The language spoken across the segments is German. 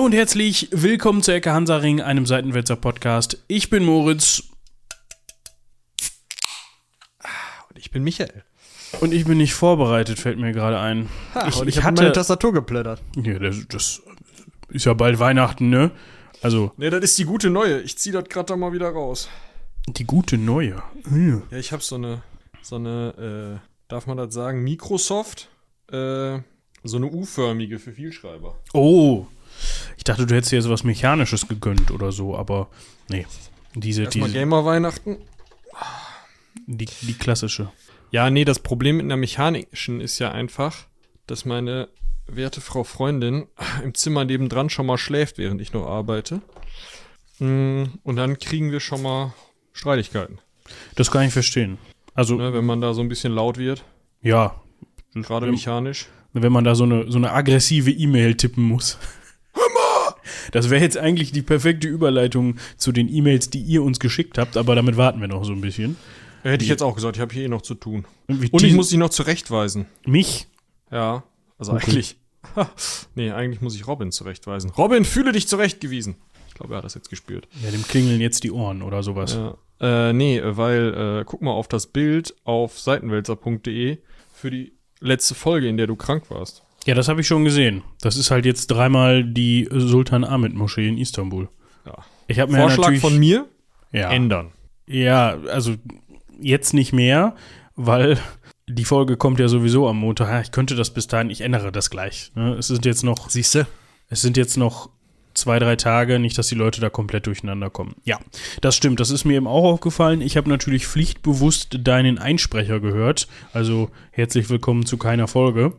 Hallo und herzlich willkommen zu Ecke Hansaring, einem Seitenwälzer Podcast. Ich bin Moritz Und ich bin Michael. und ich bin nicht vorbereitet, fällt mir gerade ein. ich, ich ich habe hatte- meine Tastatur geplättert. Ja, das, das ist ja bald Weihnachten, ne? Also Ne, das ist die gute neue. Ich zieh das gerade da mal wieder raus. die gute neue. Ja. Ja, ich habe so eine, so eine, äh, darf man das sagen, Microsoft, äh, so eine U-förmige für Vielschreiber. Oh, ich dachte, du hättest dir so was Mechanisches gegönnt oder so, aber nee. Diese, Erstmal diese Gamer-Weihnachten. die, die klassische. Ja, nee, das Problem mit einer mechanischen ist ja einfach, dass meine werte Frau Freundin im Zimmer nebendran schon mal schläft, während ich noch arbeite. Mm, Und dann kriegen wir schon mal Streitigkeiten. Das kann ich verstehen. Also, Ne, wenn man da so ein bisschen laut wird, ja. gerade mechanisch. wenn man da so eine, so eine aggressive E-Mail tippen muss. Das wäre jetzt eigentlich die perfekte Überleitung zu den E-Mails, die ihr uns geschickt habt, aber damit warten wir noch so ein bisschen. Hätte ich jetzt auch gesagt, ich habe hier eh noch zu tun. Und, Und ich muss dich noch zurechtweisen. mich. Ja, also Okay. eigentlich. nee, eigentlich muss ich Robin zurechtweisen. Robin, fühle dich zurechtgewiesen. Ich glaube, er hat das jetzt gespürt. Ja, dem klingeln jetzt die Ohren oder sowas. Ja. Äh, nee, weil, äh, guck mal auf das Bild auf seitenwälzer.de für die letzte Folge, in der du krank warst. Ja, das habe ich schon gesehen. Das ist halt jetzt dreimal die Sultan Ahmed Moschee in Istanbul. Ja. Ich habe mir Vorschlag natürlich von mir, ja, ändern. ja, also jetzt nicht mehr, weil die Folge kommt ja sowieso am Montag. Ja, Ich könnte das bis dahin, ich ändere das gleich. ne? Es sind jetzt noch Siehst du? Es sind jetzt noch zwei, drei Tage, nicht, dass die Leute da komplett durcheinander kommen. Ja, das stimmt. Das ist mir eben auch aufgefallen. Ich habe natürlich pflichtbewusst deinen Einsprecher gehört. Also herzlich willkommen zu keiner Folge,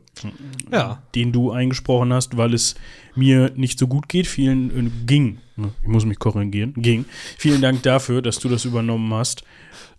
Ja. den du eingesprochen hast, weil es mir nicht so gut geht. Vielen äh, ging. ne? Ich muss mich korrigieren. Ging. Vielen Dank dafür, dass du das übernommen hast.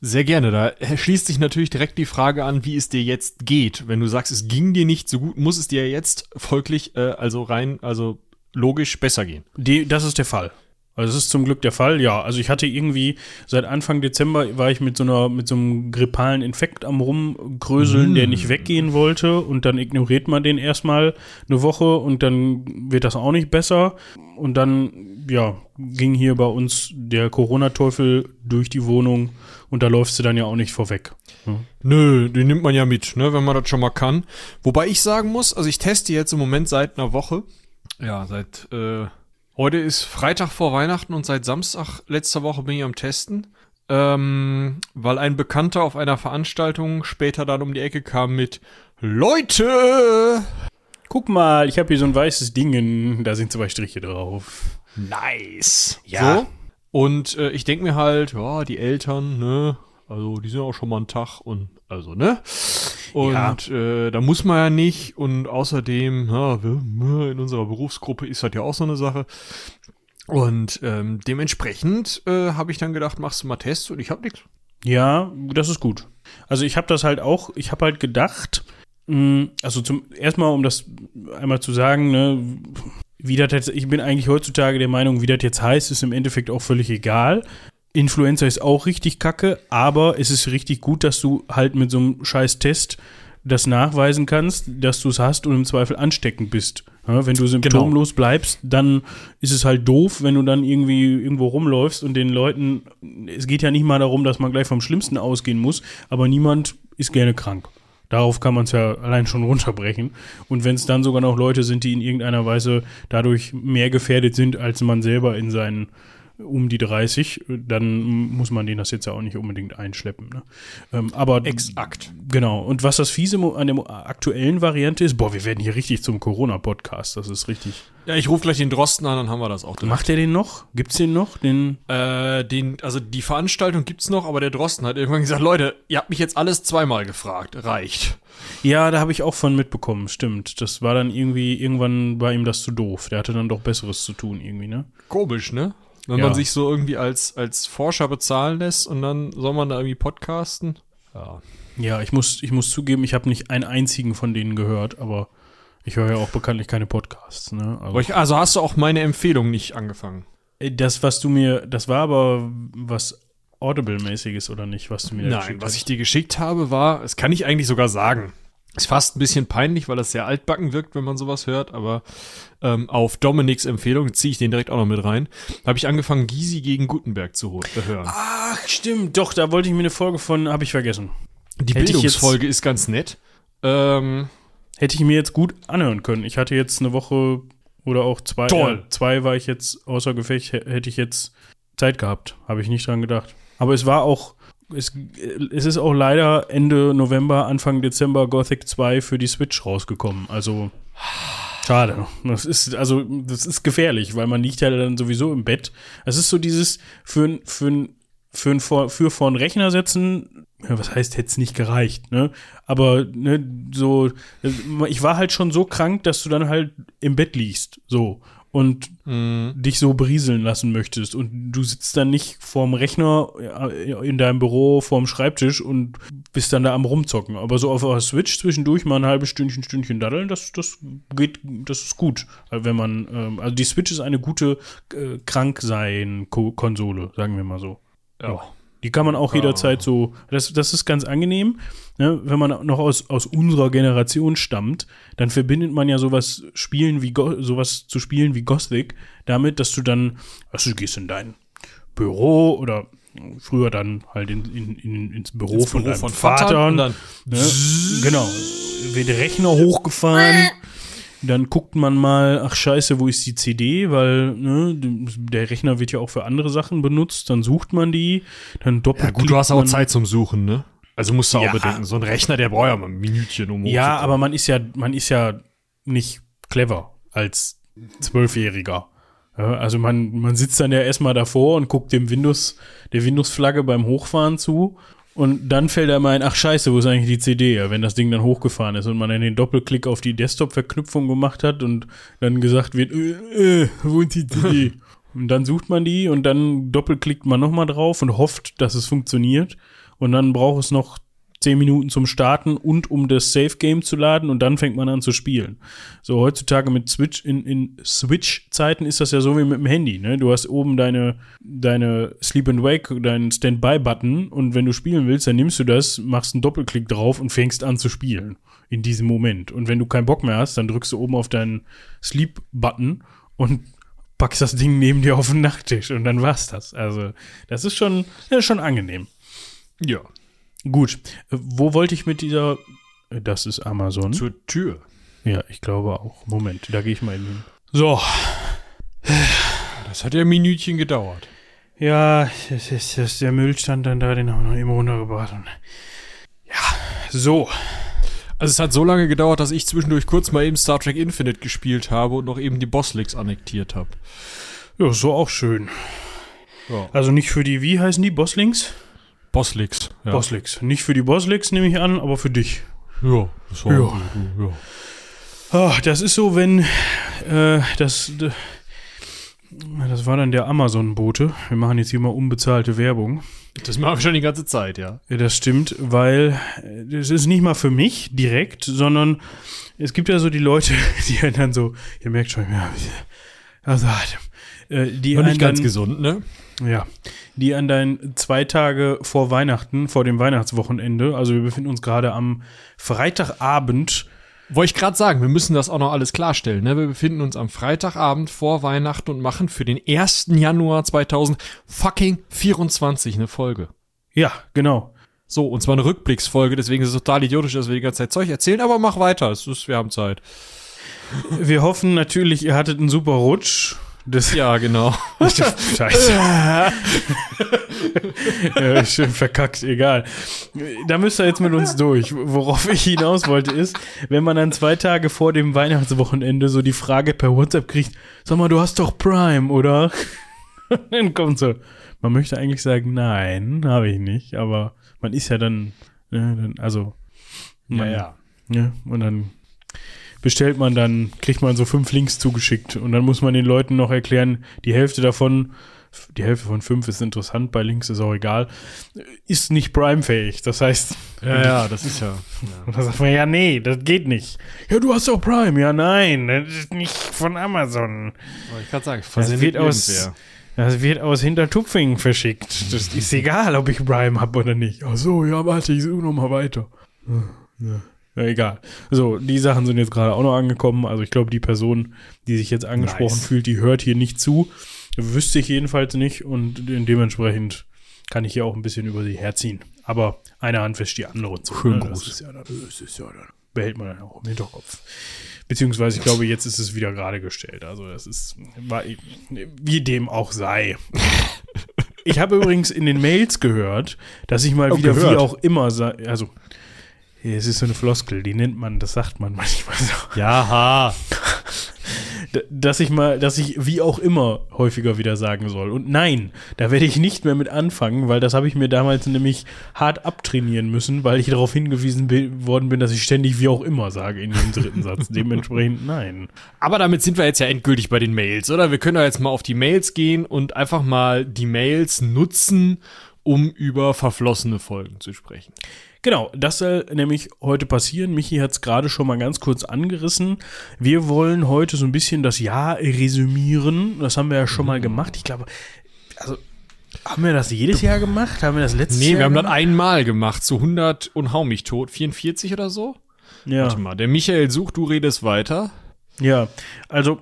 Sehr gerne. Da schließt sich natürlich direkt die Frage an, wie es dir jetzt geht. Wenn du sagst, es ging dir nicht so gut, muss es dir jetzt folglich, äh, also rein, also logisch besser gehen. Die, das ist der Fall. Also das ist zum Glück der Fall, ja. Also ich hatte irgendwie, seit Anfang Dezember war ich mit so einer, mit so einem grippalen Infekt am rumgröseln, der nicht weggehen wollte und dann ignoriert man den erstmal eine Woche und dann wird das auch nicht besser. Und dann, ja, ging hier bei uns der Corona-Teufel durch die Wohnung und da läufst du dann ja auch nicht vorweg. Nö, den nimmt man ja mit, ne, wenn man das schon mal kann. Wobei ich sagen muss, also ich teste jetzt im Moment seit einer Woche. Ja, seit äh, heute ist Freitag vor Weihnachten und seit Samstag letzter Woche bin ich am Testen. Ähm, weil ein Bekannter auf einer Veranstaltung später dann um die Ecke kam mit Leute! Guck mal, ich habe hier so ein weißes Ding, da sind zwei Striche drauf. Nice. Ja. So. Und äh, ich denke mir halt, ja, die Eltern, ne, also die sind auch schon mal einen Tag und also, ne? Und äh, da muss man ja nicht. Und außerdem, ja, wir, in unserer Berufsgruppe ist das ja auch so eine Sache. Und ähm, dementsprechend äh, habe ich dann gedacht, machst du mal Tests und ich habe nichts. Ja, das ist gut. Also ich habe das halt auch, ich habe halt gedacht, mh, also zum erstmal, um das einmal zu sagen, ne, wie das jetzt, ich bin eigentlich heutzutage der Meinung, wie das jetzt heißt, ist im Endeffekt auch völlig egal. Influenza ist auch richtig kacke, aber es ist richtig gut, dass du halt mit so einem scheiß Test das nachweisen kannst, dass du es hast und im Zweifel ansteckend bist. Ja, wenn du symptomlos bleibst, dann ist es halt doof, wenn du dann irgendwie irgendwo rumläufst und den Leuten, es geht ja nicht mal darum, dass man gleich vom Schlimmsten ausgehen muss, aber niemand ist gerne krank. Darauf kann man es ja allein schon runterbrechen. Und wenn es dann sogar noch Leute sind, die in irgendeiner Weise dadurch mehr gefährdet sind, als man selber in seinen um die 30, dann muss man denen das jetzt ja auch nicht unbedingt einschleppen. Ne? Ähm, aber Exakt. Genau. Und was das Fiese an der aktuellen Variante ist, boah, wir werden hier richtig zum Corona-Podcast. Das ist richtig. Ja, ich rufe gleich den Drosten an, dann haben wir das auch. Macht der den noch? Gibt's den noch? Den Äh, den, also die Veranstaltung gibt's noch, aber der Drosten hat irgendwann gesagt, Leute, ihr habt mich jetzt alles zweimal gefragt. Reicht. ja, da habe ich auch von mitbekommen. Stimmt. Das war dann irgendwie irgendwann war ihm das zu doof. Der hatte dann doch Besseres zu tun irgendwie, ne? Komisch, ne? Wenn Ja. man sich so irgendwie als, als Forscher bezahlen lässt und dann soll man da irgendwie podcasten. Ja. Ja, ich muss, ich muss zugeben, ich habe nicht einen einzigen von denen gehört, aber ich höre ja auch bekanntlich keine Podcasts, ne? Also, also hast du auch meine Empfehlung nicht angefangen? Äh, das, was du mir, das war aber was Audible-mäßiges oder nicht, was du mir Nein, geschickt was hast? ich dir geschickt habe, war, das kann ich eigentlich sogar sagen. Ist fast ein bisschen peinlich, weil das sehr altbacken wirkt, wenn man sowas hört, aber ähm, auf Dominiks Empfehlung ziehe ich den direkt auch noch mit rein. Habe ich angefangen, Gysi gegen Gutenberg zu hören. Ach, stimmt. Doch, da wollte ich mir eine Folge von, habe ich vergessen. Die Hätte Bildungsfolge ist ganz nett. Ähm, Hätte ich mir jetzt gut anhören können. Ich hatte jetzt eine Woche oder auch zwei. Toll. Ja, zwei war ich jetzt außer Gefecht, hätte ich jetzt Zeit gehabt. Habe ich nicht dran gedacht. Aber es war auch, es, es ist auch leider Ende November, Anfang Dezember Gothic 2 für die Switch rausgekommen. Also, schade. Das ist, also, das ist gefährlich, weil man liegt ja dann sowieso im Bett. Es ist so dieses, für, für, für, vor, für vor einen Rechner setzen, ja, was heißt, hätte es nicht gereicht, ne? Aber, ne, so, ich war halt schon so krank, dass du dann halt im Bett liegst, so. Und dich so berieseln lassen möchtest. Und du sitzt dann nicht vorm Rechner in deinem Büro vorm Schreibtisch und bist dann da am rumzocken. Aber so auf der Switch zwischendurch mal ein halbes Stündchen, Stündchen daddeln, das, das geht, das ist gut. Wenn man, ähm, also die Switch ist eine gute äh, Kranksein-Konsole, sagen wir mal so. ja. Die kann man auch jederzeit so, das, das ist ganz angenehm, ne? wenn man noch aus, aus unserer Generation stammt, dann verbindet man ja sowas spielen wie Go sowas zu spielen wie Gothic damit, dass du dann, also du gehst in dein Büro oder früher dann halt in, in, in, ins Büro Ins von Büro deinem von Vater, Vater und dann ne? genau, wird der Rechner hochgefahren. Dann guckt man mal, ach scheiße, wo ist die CD? Weil ne, der Rechner wird ja auch für andere Sachen benutzt. Dann sucht man die, dann doppelt. Ja, gut, du hast auch Zeit zum Suchen, ne? Also musst du Ja. auch bedenken, so ein Rechner, der braucht ja mal ein Minütchen, um Ja, aber man ist ja, man ist ja nicht clever als Zwölfjähriger. Ja, also man, man sitzt dann ja erstmal davor und guckt dem Windows, der Windows-Flagge beim Hochfahren zu. Und dann fällt einem ein, ach scheiße, wo ist eigentlich die CD? Ja, wenn das Ding dann hochgefahren ist und man dann den Doppelklick auf die Desktop-Verknüpfung gemacht hat und dann gesagt wird, äh, äh, wo ist die CD? und dann sucht man die und dann doppelklickt man nochmal drauf und hofft, dass es funktioniert. Und dann braucht es noch zehn Minuten zum Starten und um das Safe Game zu laden und dann fängt man an zu spielen. So heutzutage mit Switch in, in Switch-Zeiten ist das ja so wie mit dem Handy. Ne? Du hast oben deine deine Sleep and Wake, deinen Standby-Button und wenn du spielen willst, dann nimmst du das, machst einen Doppelklick drauf und fängst an zu spielen in diesem Moment. Und wenn du keinen Bock mehr hast, dann drückst du oben auf deinen Sleep-Button und packst das Ding neben dir auf den Nachttisch und dann war's das. Also das ist schon, das ist schon angenehm. ja. Gut, wo wollte ich mit dieser. Das ist Amazon. Zur Tür. ja, ich glaube auch. Moment, da gehe ich mal hin. So, Das hat ja ein Minütchen gedauert. ja, das ist, das der Müll stand dann da, den haben wir noch eben runtergebracht. Und ja, so. Also es hat so lange gedauert, dass ich zwischendurch kurz mal eben Star Trek Infinite gespielt habe und noch eben die Bosslicks annektiert habe. Ja, so auch schön. Ja. Also nicht für die, wie heißen die? Bosslinks? Bosslicks. Ja. Bosslicks. Nicht für die Bosslicks, nehme ich an, aber für dich. Ja, das war Ja. gut, ja. Ah, das ist so, wenn äh, das. Das war dann der Amazon-Bote. Wir machen jetzt hier mal unbezahlte Werbung. Das machen wir schon die ganze Zeit, ja. Ja, das stimmt, weil äh, das ist nicht mal für mich direkt, sondern es gibt ja so die Leute, die einen dann so, ihr merkt schon, ja, also, äh, die Noch einen nicht ganz dann, gesund, ne? ja, die an dein zwei Tage vor Weihnachten, vor dem Weihnachtswochenende, also wir befinden uns gerade am Freitagabend, Wollte ich gerade sagen, wir müssen das auch noch alles klarstellen. Ne? Wir befinden uns am Freitagabend vor Weihnachten und machen für den 1. Januar 2024 eine Folge. ja, genau. So, und zwar eine Rückblicksfolge, deswegen ist es total idiotisch, dass wir die ganze Zeit Zeug erzählen, aber mach weiter, es ist, wir haben Zeit. Wir hoffen natürlich, ihr hattet einen super Rutsch. Das Ja, genau. Scheiße. ja, schön verkackt, egal. Da müsst ihr jetzt mit uns durch. Worauf ich hinaus wollte ist, wenn man dann zwei Tage vor dem Weihnachtswochenende so die Frage per WhatsApp kriegt, sag mal, du hast doch Prime, oder? dann kommt so, man möchte eigentlich sagen, nein, habe ich nicht, aber man ist ja dann, ne, also, man, ja. ja, und dann bestellt man dann, kriegt man so fünf Links zugeschickt und dann muss man den Leuten noch erklären, die Hälfte davon, die Hälfte von fünf ist interessant, bei Links ist auch egal, ist nicht Prime-fähig. Das heißt, Ja, ja, das ist ja. und dann sagt man, ja, nee, das geht nicht. Ja, du hast doch Prime. Ja, nein, das ist nicht von Amazon. Ich kann sagen, Das wird aus, das wird aus Hintertupfingen verschickt. Das ist egal, ob ich Prime habe oder nicht. Ach so, ja, warte, ich suche noch mal weiter. Ja, Ja, egal. So, die Sachen sind jetzt gerade auch noch angekommen. Also ich glaube, die Person, die sich jetzt angesprochen Nice. fühlt, die hört hier nicht zu. Wüsste ich jedenfalls nicht und de- dementsprechend kann ich hier auch ein bisschen über sie herziehen. Aber eine Hand wäscht die andere und so. Schönen ne? Gruß. Das ist ja dann, das ist ja dann, behält man dann auch im Hinterkopf. Beziehungsweise, ich glaube, jetzt ist es wieder gerade gestellt. Also das ist, war, wie dem auch sei. Ich habe übrigens in den Mails gehört, dass ich mal Oh, wieder wie gehört. auch immer, also es ist so eine Floskel, die nennt man, das sagt man manchmal so. Ja, D- Dass ich mal, dass ich wie auch immer häufiger wieder sagen soll. Und nein, da werde ich nicht mehr mit anfangen, weil das habe ich mir damals nämlich hart abtrainieren müssen, weil ich darauf hingewiesen bi- worden bin, dass ich ständig wie auch immer sage in jedem dritten Satz. Dementsprechend nein. Aber damit sind wir jetzt ja endgültig bei den Mails, oder? Wir können doch jetzt mal auf die Mails gehen und einfach mal die Mails nutzen, um über verflossene Folgen zu sprechen. Genau, das soll nämlich heute passieren. Michi hat es gerade schon mal ganz kurz angerissen. Wir wollen heute so ein bisschen das Jahr resümieren. Das haben wir ja schon mal gemacht. Ich glaube, also haben wir das jedes Jahr gemacht? Haben wir das letztes Nee, Jahr wir haben das einmal gemacht, zu 100 und hau mich tot, 44 oder so? Ja. Warte mal, der Michael sucht, du redest weiter. Ja, also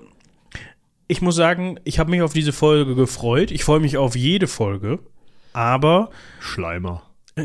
ich muss sagen, ich habe mich auf diese Folge gefreut. Ich freue mich auf jede Folge. Aber Schleimer.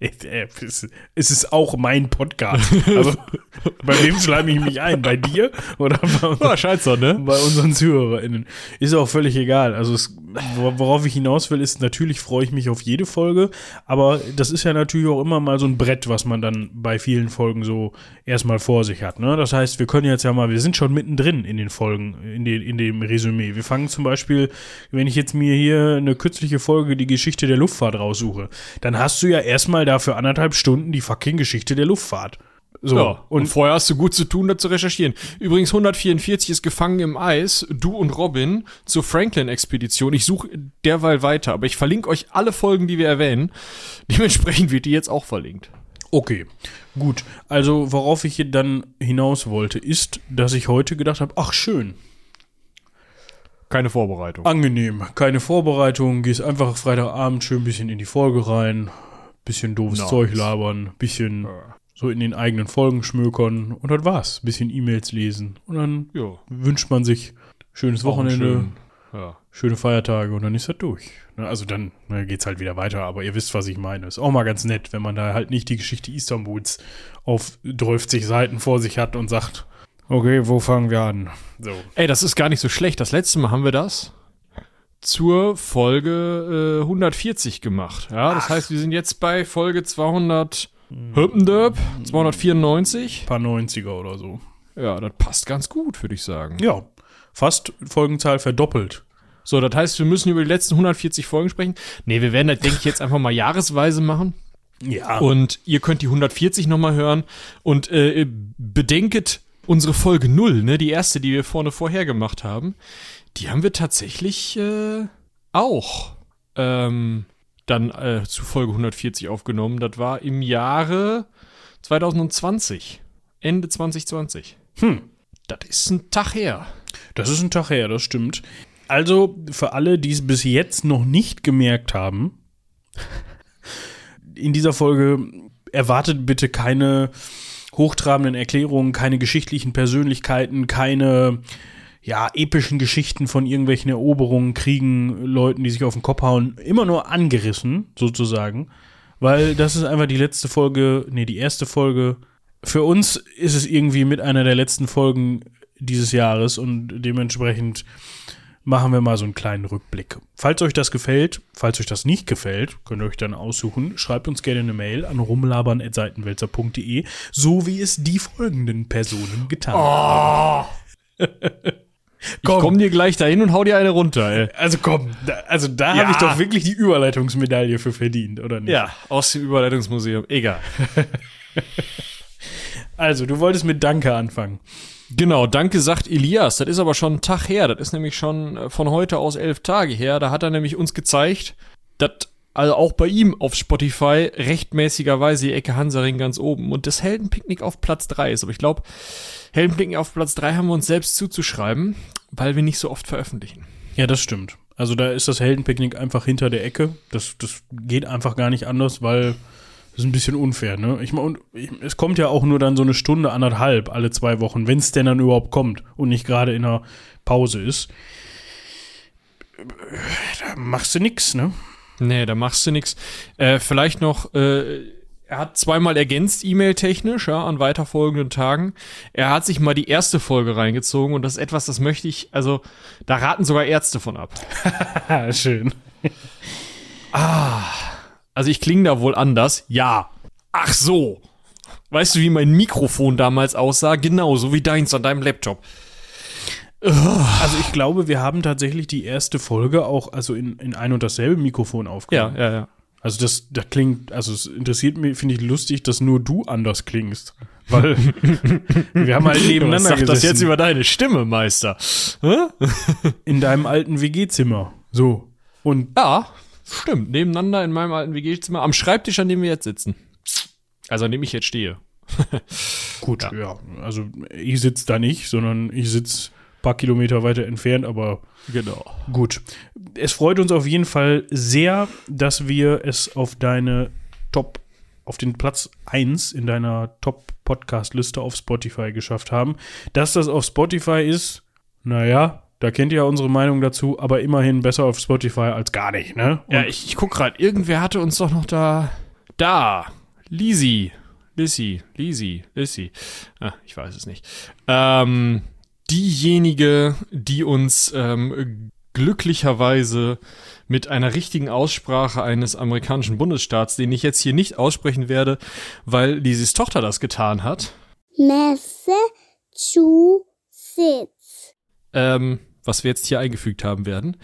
es ist auch mein Podcast. Also, bei wem schleime ich mich ein? Bei dir oder bei uns? Scheint so, ne? bei unseren ZuhörerInnen. Ist auch völlig egal. Also, es, worauf ich hinaus will, ist, natürlich freue ich mich auf jede Folge, aber das ist ja natürlich auch immer mal so ein Brett, was man dann bei vielen Folgen so erstmal vor sich hat. Ne? Das heißt, wir können jetzt ja mal, wir sind schon mittendrin in den Folgen, in, den, in dem Resümee. Wir fangen zum Beispiel, wenn ich jetzt mir hier eine kürzliche Folge, die Geschichte der Luftfahrt raussuche, dann hast du ja erstmal dafür anderthalb Stunden die fucking Geschichte der Luftfahrt. So, Ja, und und vorher hast du gut zu tun, da zu recherchieren. Übrigens, 144 ist gefangen im Eis, du und Robin, zur Franklin-Expedition. Ich suche derweil weiter, aber ich verlinke euch alle Folgen, die wir erwähnen. Dementsprechend wird die jetzt auch verlinkt. Okay, gut. Also worauf ich hier dann hinaus wollte, ist, dass ich heute gedacht habe, ach schön, Keine Vorbereitung. angenehm, keine Vorbereitung, gehst einfach Freitagabend schön ein bisschen in die Folge rein, bisschen doofes Nice. Zeug labern, bisschen so in den eigenen Folgen schmökern und dann war's. Bisschen E-Mails lesen und dann Ja, wünscht man sich schönes Wochenende, schön. Ja. schöne Feiertage und dann ist das durch. Ne, Also dann ne, geht's halt wieder weiter, aber ihr wisst, was ich meine. Ist auch mal ganz nett, wenn man da halt nicht die Geschichte Istanbuls auf 30 Seiten vor sich hat und sagt, okay, wo fangen wir an? So. Ey, das ist gar nicht so schlecht. Das letzte Mal haben wir das zur Folge äh, 140 gemacht. Ja, das heißt, wir sind jetzt bei Folge 200 Höppendörp, 294. Paar 90er oder so. Ja, das passt ganz gut, würde ich sagen. Ja, fast Folgenzahl verdoppelt. So, das heißt, wir müssen über die letzten 140 Folgen sprechen. Nee, wir werden das, denke ich, jetzt einfach mal jahresweise machen. Ja. Und ihr könnt die 140 nochmal hören. Und äh, bedenket unsere Folge 0, ne, die erste, die wir vorne vorher gemacht haben. Die haben wir tatsächlich äh, auch ähm, dann äh, zu Folge 140 aufgenommen. Das war im Jahre 2020. Ende 2020. Hm. Das ist ein Tag her. Das ist ein Tag her, das stimmt. Also für alle, die es bis jetzt noch nicht gemerkt haben, in dieser Folge erwartet bitte keine hochtrabenden Erklärungen, keine geschichtlichen Persönlichkeiten, keine ja, epischen Geschichten von irgendwelchen Eroberungen, Kriegen, Leuten, die sich auf den Kopf hauen, immer nur angerissen, sozusagen. Weil das ist einfach die letzte Folge, nee, die erste Folge. Für uns ist es irgendwie mit einer der letzten Folgen dieses Jahres und dementsprechend machen wir mal so einen kleinen Rückblick. Falls euch das gefällt, falls euch das nicht gefällt, könnt ihr euch dann aussuchen. Schreibt uns gerne eine Mail an rumlabern.seitenwälzer.de, so wie es die folgenden Personen getan haben. Ich komm dir gleich dahin und hau dir eine runter, ey. Also komm, da, also da Ja. habe ich doch wirklich die Überleitungsmedaille für verdient, oder nicht? Ja, aus dem Überleitungsmuseum. Egal. Also, du wolltest mit Danke anfangen. Genau, danke sagt Elias. Das ist aber schon ein Tag her. Das ist nämlich schon äh, von heute aus elf Tage her. Da hat er nämlich uns gezeigt, dass also auch bei ihm auf Spotify rechtmäßigerweise die Ecke Hansaring ganz oben und das Heldenpicknick auf Platz drei ist. Aber ich glaube, Heldenpicknick auf Platz drei haben wir uns selbst zuzuschreiben, weil wir nicht so oft veröffentlichen. Ja, das stimmt. Also da ist das Heldenpicknick einfach hinter der Ecke. Das, das geht einfach gar nicht anders, weil Das ist ein bisschen unfair, ne? Ich meine, es kommt ja auch nur dann so eine Stunde, anderthalb alle zwei Wochen, wenn es denn dann überhaupt kommt und nicht gerade in einer Pause ist. Da machst du nix, ne? Nee, da machst du nix. Äh, vielleicht noch, äh, er hat zweimal ergänzt, E-Mail-technisch, ja, an weiterfolgenden Tagen. Er hat sich mal die erste Folge reingezogen und das ist etwas, das möchte ich, also, da raten sogar Ärzte von ab. Schön. ah, also ich klinge da wohl anders. Ja. Ach so. Weißt du, wie mein Mikrofon damals aussah? Genauso wie deins an deinem Laptop. Also ich glaube, wir haben tatsächlich die erste Folge auch also in, in ein und dasselbe Mikrofon aufgenommen. Ja, ja, ja. Also das, da klingt, also es interessiert mich, finde ich lustig, dass nur du anders klingst. Weil wir haben halt nebeneinander Sag gesessen. das jetzt über deine Stimme, Meister. In deinem alten WG-Zimmer. So. Und Ja, stimmt. Nebeneinander in meinem alten WG-Zimmer am Schreibtisch, an dem wir jetzt sitzen. Also an dem ich jetzt stehe. gut, ja. Also ich sitze da nicht, sondern ich sitze paar Kilometer weiter entfernt, aber Genau. Gut. Es freut uns auf jeden Fall sehr, dass wir es auf deine Top, auf den Platz 1 in deiner Top-Podcast-Liste auf Spotify geschafft haben. Dass das auf Spotify ist, naja, da kennt ihr ja unsere Meinung dazu, aber immerhin besser auf Spotify als gar nicht, ne? Ja, ich, ich guck gerade, irgendwer hatte uns doch noch da. Da. Lisi. Lissy. Lisi. Lissy. Ah, ich weiß es nicht. Ähm, diejenige, die uns ähm, glücklicherweise mit einer richtigen Aussprache eines amerikanischen Bundesstaats, den ich jetzt hier nicht aussprechen werde, weil Lisis Tochter das getan hat, Massachusetts. ähm, was wir jetzt hier eingefügt haben werden,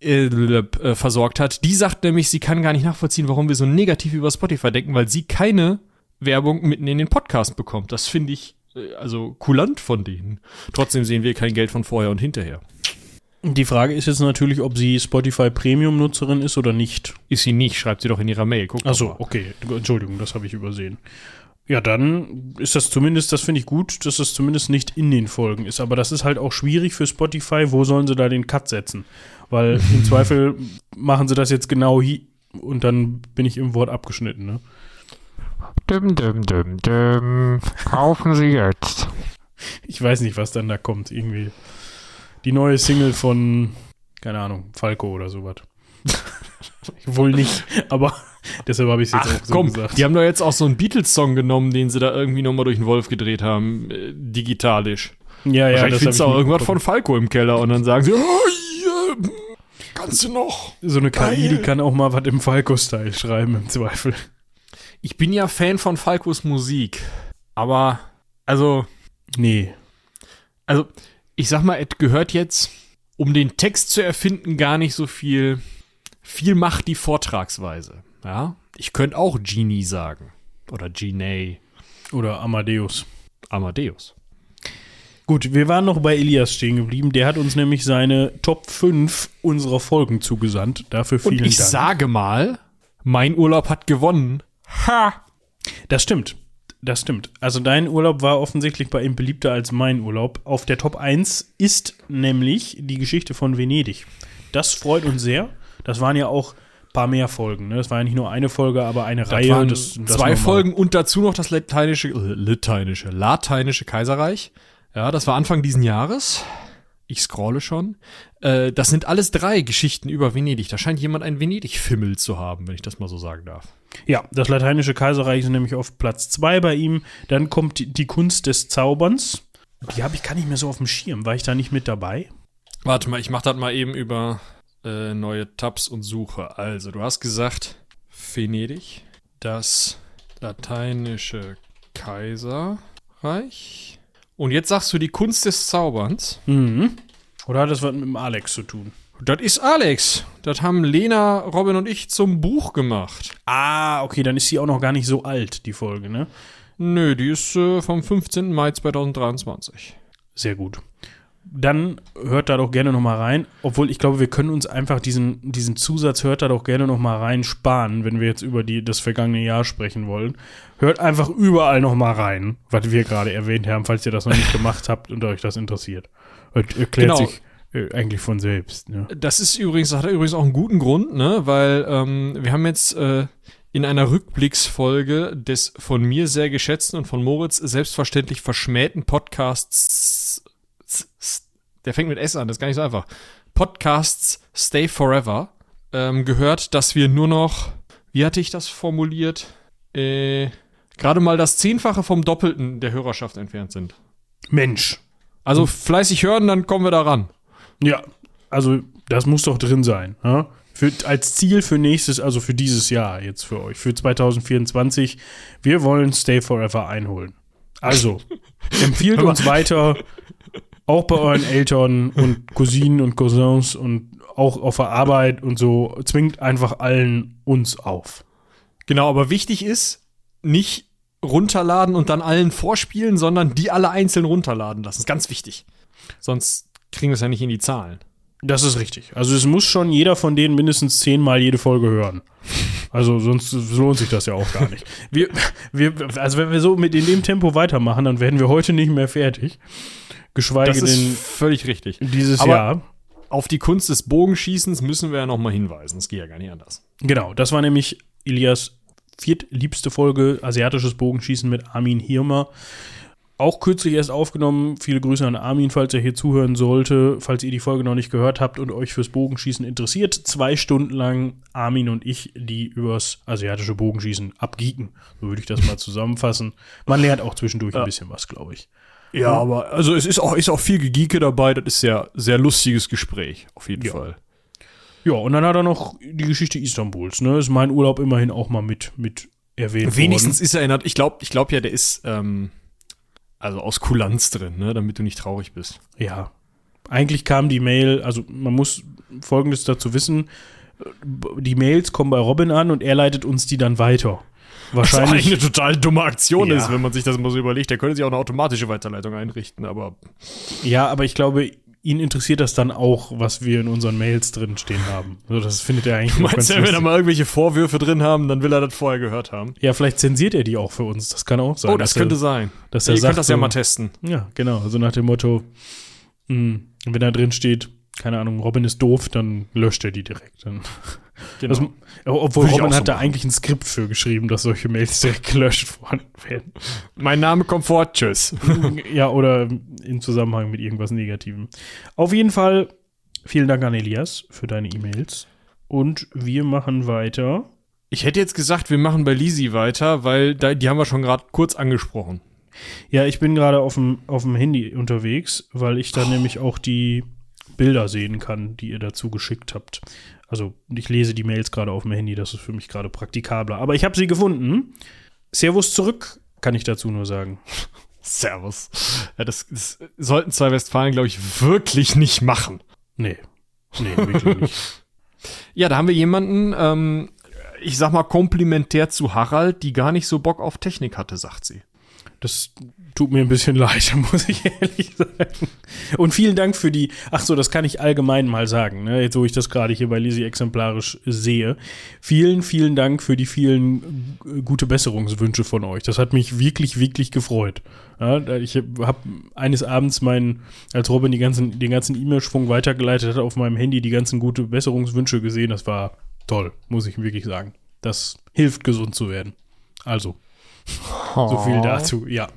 äh, äh, versorgt hat. Die sagt nämlich, sie kann gar nicht nachvollziehen, warum wir so negativ über Spotify denken, weil sie keine Werbung mitten in den Podcast bekommt. Das finde ich also kulant von denen. Trotzdem sehen wir kein Geld von vorher und hinterher. Die Frage ist jetzt natürlich, ob sie Spotify Premium-Nutzerin ist oder nicht. Ist sie nicht, schreibt sie doch in ihrer Mail. Guck Achso, okay. Entschuldigung, das habe ich übersehen. Ja, dann ist das zumindest, das finde ich gut, dass das zumindest nicht in den Folgen ist. Aber das ist halt auch schwierig für Spotify. Wo sollen sie da den Cut setzen? Weil im Zweifel machen sie das jetzt genau hier und dann bin ich im Wort abgeschnitten, ne? Düm, düm, düm, düm. Kaufen Sie jetzt. Ich weiß nicht, was dann da kommt. Irgendwie die neue Single von, keine Ahnung, Falco oder sowas. Wohl nicht, aber deshalb habe ich es jetzt Ach auch so komm, gesagt. die haben doch jetzt auch so einen Beatles-Song genommen, den sie da irgendwie nochmal durch den Wolf gedreht haben, äh, digitalisch. ja, ja, Wahrscheinlich findest du auch irgendwas von. Falco im Keller und dann sagen sie, oh, hm, kannst du noch? So eine KI, die kann auch mal was im Falco-Style schreiben, im Zweifel. Ich bin ja Fan von Falcos Musik, aber, also, Nee. also, ich sag mal, es gehört jetzt, um den Text zu erfinden, gar nicht so viel, viel macht die Vortragsweise, ja? Ich könnte auch Genie sagen. Oder Genie. Oder Amadeus. Amadeus. Gut, wir waren noch bei Elias stehen geblieben. Der hat uns nämlich seine Top 5 unserer Folgen zugesandt. Dafür vielen Und ich Dank. sage mal, mein Urlaub hat gewonnen. Ha! Das stimmt. Das stimmt. Also dein Urlaub war offensichtlich bei ihm beliebter als mein Urlaub. Auf der Top 1 ist nämlich die Geschichte von Venedig. Das freut uns sehr. Das waren ja auch ein paar mehr Folgen. Ne? Das war ja nicht nur eine Folge, aber eine Das Reihe. waren das, das zwei. Folgen und dazu noch das lateinische, äh, lateinische, lateinische Kaiserreich. Ja, das war Anfang diesen Jahres. Ich scrolle schon. Äh, das sind alles drei Geschichten über Venedig. Da scheint jemand einen Venedig-Fimmel zu haben, wenn ich das mal so sagen darf. Ja, das lateinische Kaiserreich ist nämlich auf Platz 2 bei ihm. Dann kommt die, die Kunst des Zauberns. Die habe ich gar nicht mehr so auf dem Schirm. War ich da nicht mit dabei? Warte mal, ich mach das mal eben über äh, neue Tabs und Suche. Also, du hast gesagt, Venedig, das lateinische Kaiserreich. Und jetzt sagst du die Kunst des Zauberns. Mhm. Oder hat das was mit dem Alex zu tun? Das ist Alex. Das haben Lena, Robin und ich zum Buch gemacht. Ah, okay, dann ist sie auch noch gar nicht so alt, die Folge, ne? Nö, die ist äh, vom 15. Mai 2023. Sehr gut. Dann hört da doch gerne noch mal rein. Obwohl ich glaube, wir können uns einfach diesen, diesen Zusatz hört da doch gerne noch mal rein sparen, wenn wir jetzt über die, das vergangene Jahr sprechen wollen. Hört einfach überall noch mal rein, was wir gerade erwähnt haben, falls ihr das noch nicht gemacht habt und euch das interessiert. Erklärt Genau. sich äh, eigentlich von selbst. Ne? Das ist übrigens, das hat übrigens auch einen guten Grund, ne? Weil ähm, wir haben jetzt äh, in einer Rückblicksfolge des von mir sehr geschätzten und von Moritz selbstverständlich verschmähten Podcasts. Der fängt mit S an, das ist gar nicht so einfach. Podcasts Stay Forever ähm, gehört, dass wir nur noch, wie hatte ich das formuliert? Äh, gerade mal das Zehnfache vom Doppelten der Hörerschaft entfernt sind. Mensch. Also fleißig hören, dann kommen wir da ran. Ja, also das muss doch drin sein. Ja? Für, als Ziel für nächstes, also für dieses Jahr jetzt für euch, für 2024, wir wollen Stay Forever einholen. Also, empfiehlt uns weiter, auch bei euren Eltern und Cousinen und Cousins und auch auf der Arbeit und so, zwingt einfach allen uns auf. Genau, aber wichtig ist, nicht runterladen und dann allen vorspielen, sondern die alle einzeln runterladen. Das ist ganz wichtig. Sonst kriegen wir es ja nicht in die Zahlen. Das ist richtig. Also es muss schon jeder von denen mindestens zehnmal jede Folge hören. Also sonst lohnt sich das ja auch gar nicht. Wir, wir, also wenn wir so mit in dem Tempo weitermachen, dann werden wir heute nicht mehr fertig. Geschweige Das ist denn völlig richtig. dieses Aber- Jahr. Auf die Kunst des Bogenschießens müssen wir ja nochmal hinweisen. Es geht ja gar nicht anders. Genau, das war nämlich Ilias viertliebste Folge, asiatisches Bogenschießen mit Armin Hirmer. Auch kürzlich erst aufgenommen. Viele Grüße an Armin, falls er hier zuhören sollte. Falls ihr die Folge noch nicht gehört habt und euch fürs Bogenschießen interessiert. Zwei Stunden lang Armin und ich, die übers asiatische Bogenschießen abgeeken. So würde ich das mal zusammenfassen. Man lernt auch zwischendurch ein bisschen was, glaube ich. Ja, aber also es ist auch, ist auch viel Gegieke dabei. Das ist ja sehr lustiges Gespräch, auf jeden Ja. Fall. Ja, und dann hat er noch die Geschichte Istanbuls. Ne? Ist mein Urlaub immerhin auch mal mit, mit erwähnt Wenigstens worden. ist er erinnert. Ich glaube ich glaub ja, der ist ähm, also aus Kulanz drin, ne, damit du nicht traurig bist. Ja. Eigentlich kam die Mail, also man muss Folgendes dazu wissen. Die Mails kommen bei Robin an und er leitet uns die dann weiter. Was Wahrscheinlich. eigentlich eine total dumme Aktion Ja. ist, wenn man sich das mal so überlegt. Der könnte sich auch eine automatische Weiterleitung einrichten, aber Ja, aber ich glaube, ihn interessiert das dann auch, was wir in unseren Mails drin stehen haben. Also das findet er eigentlich noch meinst du, wenn wir da mal irgendwelche Vorwürfe drin haben, dann will er das vorher gehört haben? Ja, vielleicht zensiert er die auch für uns. Das kann auch sein. Oh, das könnte er, sein. dass Ihr er sagt, könnt das ja mal testen. Ja, genau. Also nach dem Motto, mh, wenn da drin steht, keine Ahnung, Robin ist doof, dann löscht er die direkt. Dann Genau. Das, obwohl Würde Robin so hat da machen. eigentlich ein Skript für geschrieben, dass solche Mails direkt gelöscht worden werden. mein Name kommt vor, tschüss. ja, oder im Zusammenhang mit irgendwas Negativem. Auf jeden Fall, vielen Dank an Elias für deine E-Mails. Und wir machen weiter. Ich hätte jetzt gesagt, wir machen bei Lisi weiter, weil da, die haben wir schon gerade kurz angesprochen. Ja, ich bin gerade auf dem, auf dem Handy unterwegs, weil ich da nämlich auch die Bilder sehen kann, die ihr dazu geschickt habt. Also ich lese die Mails gerade auf dem Handy, das ist für mich gerade praktikabler. Aber ich habe sie gefunden. Servus zurück, kann ich dazu nur sagen. Servus. Ja, das, das sollten zwei Westfalen, glaube ich, wirklich nicht machen. Nee. Nee, wirklich nicht. Ja, da haben wir jemanden, ähm, ich sag mal komplimentär zu Harald, die gar nicht so Bock auf Technik hatte, sagt sie. Das tut mir ein bisschen leid, muss ich ehrlich sagen. Und vielen Dank für die, ach so, das kann ich allgemein mal sagen, ne, jetzt wo ich das gerade hier bei Lisi exemplarisch sehe. Vielen, vielen Dank für die vielen gute Besserungswünsche von euch. Das hat mich wirklich, wirklich gefreut. Ja, ich habe eines Abends meinen, als Robin die ganzen, den ganzen E-Mail-Schwung weitergeleitet hat, auf meinem Handy die ganzen gute Besserungswünsche gesehen. Das war toll, muss ich wirklich sagen. Das hilft, gesund zu werden. Also, so viel dazu, ja.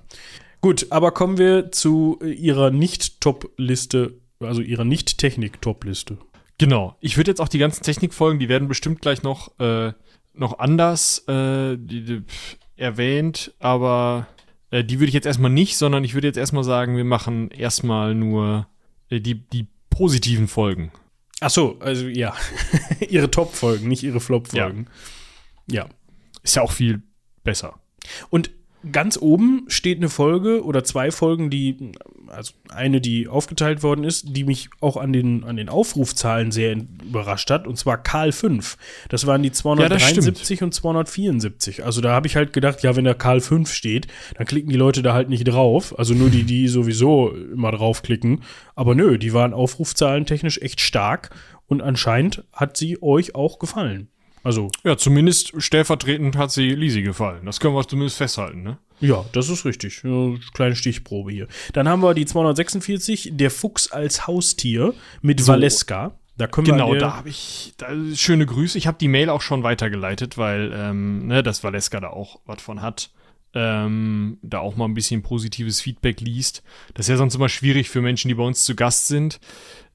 Gut, aber kommen wir zu äh, ihrer Nicht-Top-Liste, also ihrer Nicht-Technik-Top-Liste. Genau. Ich würde jetzt auch die ganzen Technikfolgen, die werden bestimmt gleich noch, äh, noch anders äh, die, die, pf, erwähnt, aber äh, die würde ich jetzt erstmal nicht, sondern ich würde jetzt erstmal sagen, wir machen erstmal nur äh, die, die positiven Folgen. Ach so, also ja, ihre Top-Folgen, nicht ihre Flop-Folgen. Ja. Ist ja auch viel besser. Und ganz oben steht eine Folge oder zwei Folgen, die, also eine, die aufgeteilt worden ist, die mich auch an den, an den Aufrufzahlen sehr überrascht hat, und zwar Karl 5. Das waren die das 273 und 274. Also da habe ich halt gedacht, ja, wenn da Karl 5 steht, dann klicken die Leute da halt nicht drauf. Also nur die, die sowieso immer draufklicken. Aber nö, die waren Aufrufzahlen technisch echt stark und anscheinend hat sie euch auch gefallen. Also Ja, zumindest stellvertretend hat sie Lisi gefallen. Das können wir zumindest festhalten, ne? Ja, das ist richtig. Ja, kleine Stichprobe hier. Dann haben wir die 246, der Fuchs als Haustier mit So. Valeska. Da können wir Genau, der- da habe ich da, schöne Grüße. Ich habe die Mail auch schon weitergeleitet, weil ähm, ne, dass Valeska da auch was von hat. Ähm, da auch mal ein bisschen positives Feedback liest. Das ist ja sonst immer schwierig für Menschen, die bei uns zu Gast sind,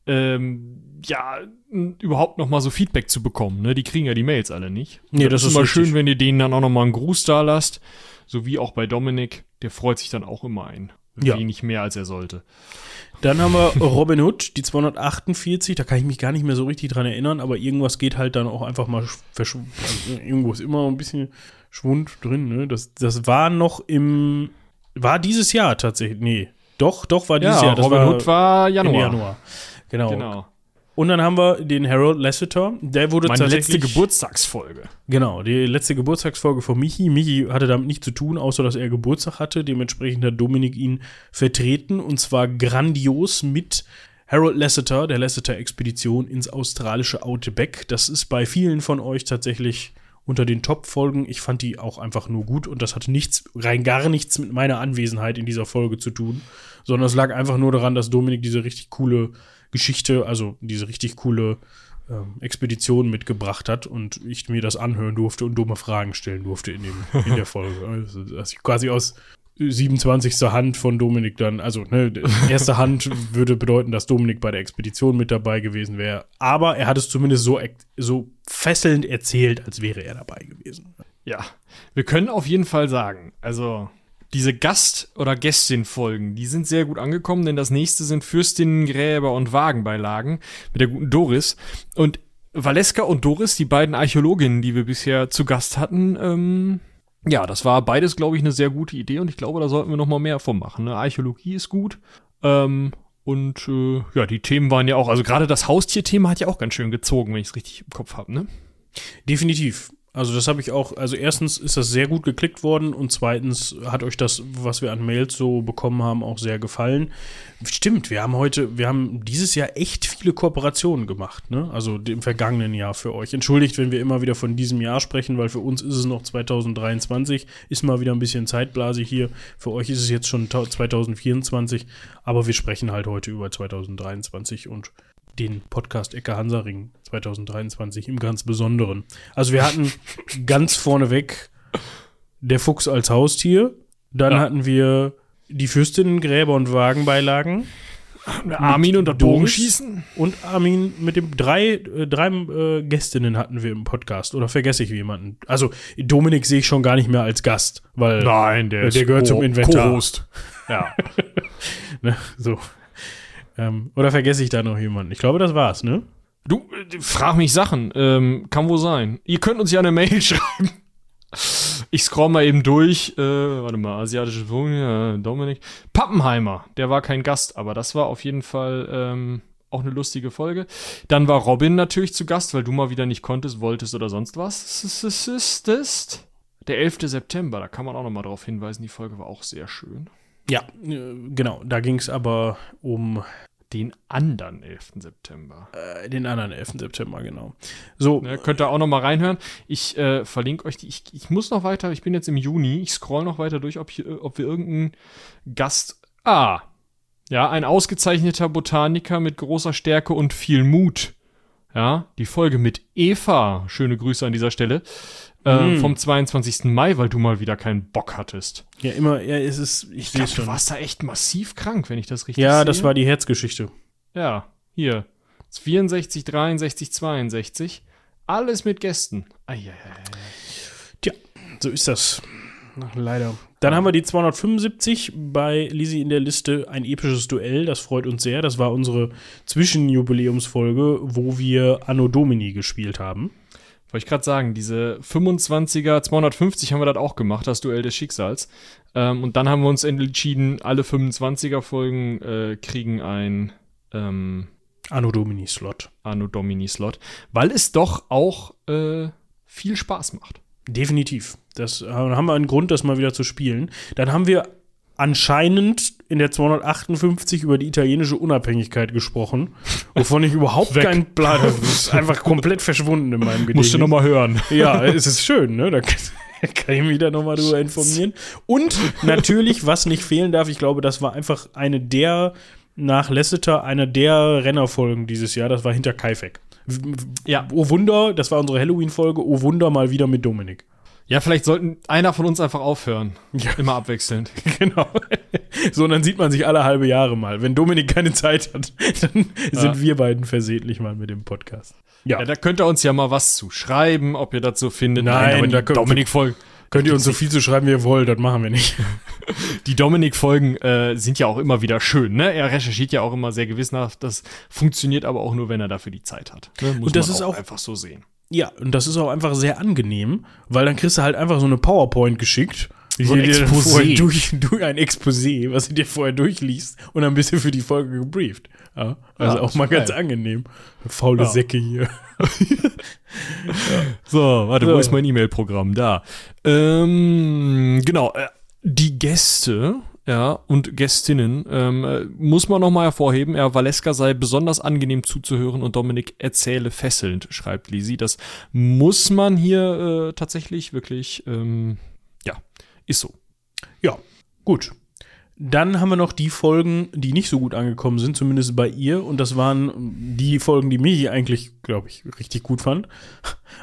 ähm, ja, überhaupt noch mal so Feedback zu bekommen. Ne? Die kriegen ja die Mails alle nicht. Nee, das ist immer richtig. schön, wenn ihr denen dann auch noch mal einen Gruß da lasst. So wie auch bei Dominik. Der freut sich dann auch immer ein. Ja. Wenig mehr, als er sollte. Dann haben wir Robin Hood, die 248, da kann ich mich gar nicht mehr so richtig dran erinnern, aber irgendwas geht halt dann auch einfach mal verschwunden. Also irgendwo ist immer ein bisschen Schwund drin, ne? Das, das war noch im, war dieses Jahr tatsächlich, nee, doch, doch war dieses Ja, Jahr. Das Robin Hood war Januar. Januar. Genau. Genau. Und dann haben wir den Harold Lasseter, der wurde Meine letzte tatsächlich, Geburtstagsfolge. Genau, die letzte Geburtstagsfolge von Michi. Michi hatte damit nichts zu tun, außer dass er Geburtstag hatte. Dementsprechend hat Dominik ihn vertreten und zwar grandios mit Harold Lasseter, der Lasseter-Expedition ins australische Outback. Das ist bei vielen von euch tatsächlich unter den Top-Folgen. Ich fand die auch einfach nur gut und das hatte nichts, rein gar nichts mit meiner Anwesenheit in dieser Folge zu tun, sondern es lag einfach nur daran, dass Dominik diese richtig coole Geschichte, also diese richtig coole ähm, Expedition mitgebracht hat und ich mir das anhören durfte und dumme Fragen stellen durfte in, dem, in der Folge. Also, dass ich quasi aus 27. Hand von Dominik dann, also ne, erste Hand würde bedeuten, dass Dominik bei der Expedition mit dabei gewesen wäre. Aber er hat es zumindest so, so fesselnd erzählt, als wäre er dabei gewesen. Ja, wir können auf jeden Fall sagen, also diese Gast- oder Gästin-Folgen, die sind sehr gut angekommen, denn das nächste sind Fürstinnen, Gräber und Wagenbeilagen mit der guten Doris. Und Valeska und Doris, die beiden Archäologinnen, die wir bisher zu Gast hatten, ähm, ja, das war beides, glaube ich, eine sehr gute Idee und ich glaube, da sollten wir noch mal mehr von machen. Ne? Archäologie ist gut. Ähm, und äh, ja, die Themen waren ja auch, also gerade das Haustierthema hat ja auch ganz schön gezogen, wenn ich es richtig im Kopf habe, ne? Definitiv. Also das habe ich auch, also erstens ist das sehr gut geklickt worden und zweitens hat euch das, was wir an Mails so bekommen haben, auch sehr gefallen. Stimmt, wir haben heute, wir haben dieses Jahr echt viele Kooperationen gemacht, ne? Also im vergangenen Jahr für euch. Entschuldigt, wenn wir immer wieder von diesem Jahr sprechen, weil für uns ist es noch 2023, ist mal wieder ein bisschen Zeitblase hier. Für euch ist es jetzt schon ta- 2024, aber wir sprechen halt heute über 2023 und den Podcast Ecke Hansaring 2023 im ganz Besonderen. Also wir hatten ganz vorneweg der Fuchs als Haustier, dann Ja. hatten wir die Fürstinnen, Gräber und Wagenbeilagen Armin und das Bogenschießen. und Armin mit dem drei, äh, drei äh, Gästinnen hatten wir im Podcast. Oder vergesse ich jemanden? Also Dominik sehe ich schon gar nicht mehr als Gast, weil Nein, der, Der gehört zum Inventar. Co-Host. Ja. ne, so. Ähm, oder vergesse ich da noch jemanden? Ich glaube, das war's, ne? Du, äh, frag mich Sachen. Ähm, kann wohl sein. Ihr könnt uns ja eine Mail schreiben. Ich scroll mal eben durch. Äh, warte mal, asiatische Wohnung, ja, Dominik. Pappenheimer, der war kein Gast, aber das war auf jeden Fall ähm, auch eine lustige Folge. Dann war Robin natürlich zu Gast, weil du mal wieder nicht konntest, wolltest oder sonst was. Der 11. September, da kann man auch noch mal drauf hinweisen. Die Folge war auch sehr schön. Ja, äh, genau. Da ging es aber um Den anderen 11. September. äh, den anderen 11. September, genau. So, Ne, könnt ihr auch noch mal reinhören. Ich äh, verlinke euch die. Ich, ich muss noch weiter, ich bin jetzt im Juni. Ich scroll noch weiter durch, ob, hier, ob wir irgendeinen Gast. Ah, ja, ein ausgezeichneter Botaniker mit großer Stärke und viel Mut. Ja, die Folge mit Eva. Schöne Grüße an dieser Stelle. Äh, Mm. Vom 22. Mai, weil du mal wieder keinen Bock hattest. ja, immer, ja, es ist, ich Ich sehe schon. du warst da echt massiv krank, wenn ich das richtig Ja, sehe. das war die Herzgeschichte. Ja, hier. 64, 63, 62. Alles mit Gästen. Eieiei. Tja, so ist das. Ach, Leider. Dann haben wir die 275 bei Lisi in der Liste. Ein episches Duell, das freut uns sehr. Das war unsere Zwischenjubiläumsfolge, wo wir Anno Domini gespielt haben. Wollte ich gerade sagen, diese 25er, 250 haben wir das auch gemacht, das Duell des Schicksals. Ähm, und dann haben wir uns entschieden, alle 25er Folgen äh, kriegen ein ähm, Anno Domini Slot. Anno Domini Slot, weil es doch auch äh, viel Spaß macht. Definitiv. Das äh, haben wir einen Grund, das mal wieder zu spielen. Dann haben wir anscheinend in der 258 über die italienische Unabhängigkeit gesprochen, wovon ich überhaupt Weg. keinen Plan habe. Das ist einfach komplett verschwunden in meinem Gedächtnis. Musst du noch mal hören. Ja, es ist schön, ne? Da kann, ich mich da nochmal drüber informieren. Und natürlich, was nicht fehlen darf, ich glaube, das war einfach eine der nach Lasseter einer der Rennerfolgen dieses Jahr. Das war hinter Kaifek. Ja. Oh Wunder, das war unsere Halloween-Folge. Oh Wunder, mal wieder mit Dominik. Ja, vielleicht sollten einer von uns einfach aufhören. Ja. Immer abwechselnd. Genau. So, und dann sieht man sich alle halbe Jahre mal. Wenn Dominik keine Zeit hat, dann sind wir beiden versehentlich mal mit dem Podcast. Ja, Ja, da könnt ihr uns ja mal was zu schreiben, ob ihr das so findet. Nein, aber da könnt- Dominik-Folgen, könnt ihr uns so viel zu schreiben, wie ihr wollt, das machen wir nicht. die Dominik-Folgen äh, sind ja auch immer wieder schön, ne? Er recherchiert ja auch immer sehr gewissenhaft. Das funktioniert aber auch nur, wenn er dafür die Zeit hat. Ne? Muss Und das man ist auch- einfach so sehen. Ja, und das ist auch einfach sehr angenehm, weil dann kriegst du halt einfach so eine PowerPoint geschickt. So ein Exposé. Durch, durch ein Exposé, was du dir vorher durchliest und dann bist du für die Folge gebrieft. Ja, also Ja, auch mal ganz geil. angenehm. Faule Ja. Säcke hier. So, warte, So. wo ist mein E-Mail-Programm? Da. Ähm, genau, äh, die Gäste, ja, und Gästinnen, ähm, äh, muss man nochmal hervorheben, ja, Valeska sei besonders angenehm zuzuhören und Dominik erzähle fesselnd, schreibt Lisi. Das muss man hier äh, tatsächlich wirklich, ähm, ja, ist so. Ja, gut. Dann haben wir noch die Folgen, die nicht so gut angekommen sind, zumindest bei ihr. Und das waren die Folgen, die mich eigentlich, glaube ich, richtig gut fand.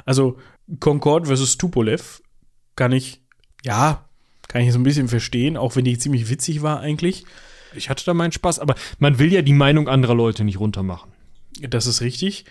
Also Concord versus Tupolev kann ich, ja, kann ich so ein bisschen verstehen, auch wenn die ziemlich witzig war eigentlich. Ich hatte da meinen Spaß, aber man will ja die Meinung anderer Leute nicht runtermachen. Das ist richtig.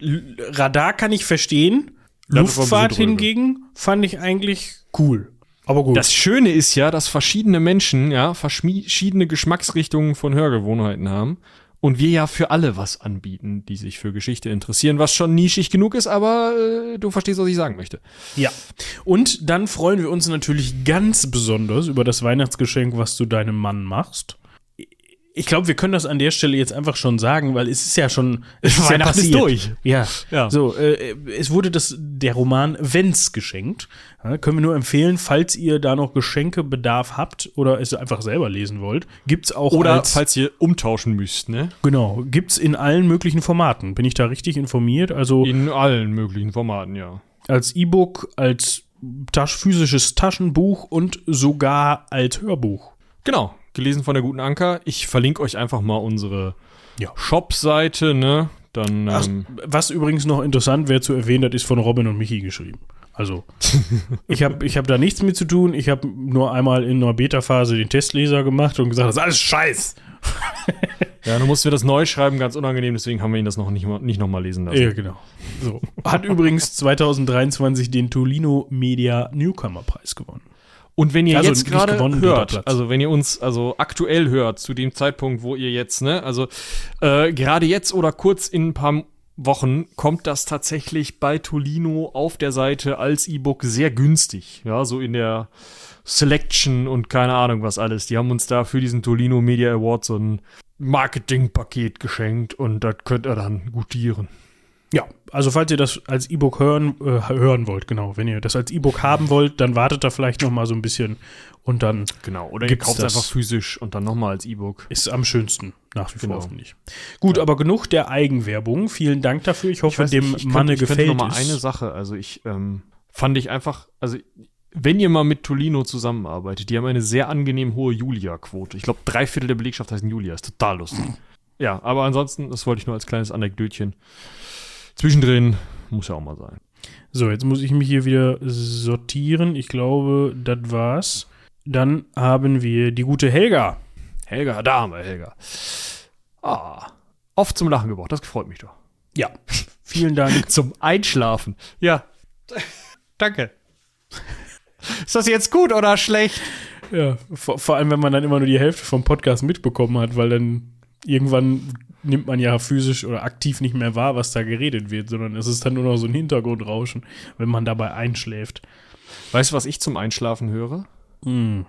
L Radar kann ich verstehen. Luftfahrt hingegen fand ich eigentlich cool. Aber gut. Das Schöne ist ja, dass verschiedene Menschen ja verschiedene Geschmacksrichtungen von Hörgewohnheiten haben und wir ja für alle was anbieten, die sich für Geschichte interessieren, was schon nischig genug ist, aber äh, du verstehst, was ich sagen möchte. Ja. Und dann freuen wir uns natürlich ganz besonders über das Weihnachtsgeschenk, was du deinem Mann machst. Ich glaube, wir können das an der Stelle jetzt einfach schon sagen, weil es ist ja schon es ist ja Weihnachten ist passiert. durch. Ja. Ja. So, äh, es wurde das der Roman Wenz geschenkt. Ja, können wir nur empfehlen, falls ihr da noch Geschenkebedarf habt oder es einfach selber lesen wollt, gibt's auch Oder als, falls ihr umtauschen müsst, ne? genau, gibt's in allen möglichen Formaten. Bin ich da richtig informiert? Also In allen möglichen Formaten, ja. als E-Book, als Tasch physisches Taschenbuch und sogar als Hörbuch. Genau, gelesen von der guten Anker. Ich verlinke euch einfach mal unsere Ja. Shop-Seite, ne? Dann, Ach, ähm, was übrigens noch interessant wäre zu erwähnen, das ist von Robin und Michi geschrieben. Also, ich habe ich hab da nichts mit zu tun. Ich habe nur einmal in einer Beta-Phase den Testleser gemacht und gesagt, das ist alles Scheiß. ja, dann mussten wir das neu schreiben, ganz unangenehm, deswegen haben wir ihn das noch nicht, mal- nicht nochmal lesen lassen. Ja, genau. So. Hat übrigens 2023 den Tolino Media Newcomer Preis gewonnen. Und wenn ihr Also jetzt gerade hört, also wenn ihr uns also aktuell hört, zu dem Zeitpunkt, wo ihr jetzt, ne, also äh, gerade jetzt oder kurz in ein paar Wochen kommt das tatsächlich bei Tolino auf der Seite als E-Book sehr günstig. Ja, so in der Selection und keine Ahnung was alles. Die haben uns da für diesen Tolino Media Award so ein Marketingpaket geschenkt und das könnt ihr dann gutieren. Ja, also falls ihr das als E-Book hören, äh, hören wollt, genau, wenn ihr das als E-Book haben wollt, dann wartet da vielleicht noch mal so ein bisschen und dann Genau. Oder ihr kauft das? einfach physisch und dann nochmal als E-Book. ist am schönsten nach wie vor, Genau. finde ich. Gut, aber genug der Eigenwerbung. Vielen Dank dafür. Ich hoffe, dem ich Manne könnte, ich gefällt noch mal es. eine Sache. Also ich ähm, fand ich einfach, also wenn ihr mal mit Tolino zusammenarbeitet, die haben eine sehr angenehm hohe Julia-Quote. Ich glaube, drei Viertel der Belegschaft heißen Julia. Ist total lustig. Ja, aber ansonsten, das wollte ich nur als kleines Anekdötchen. Zwischendrin muss ja auch mal sein. So, jetzt muss ich mich hier wieder sortieren. Ich glaube, das war's. Dann haben wir die gute Helga. Helga, da haben wir Helga. Ah, oft zum Lachen gebraucht. Das freut mich doch. Ja, vielen Dank. Zum Einschlafen. Ja. Danke. Ist das jetzt gut oder schlecht? Ja, vor, vor allem, wenn man dann immer nur die Hälfte vom Podcast mitbekommen hat, weil dann irgendwann nimmt man ja physisch oder aktiv nicht mehr wahr, was da geredet wird, sondern es ist dann nur noch so ein Hintergrundrauschen, wenn man dabei einschläft. Weißt du, was ich zum Einschlafen höre? Hm,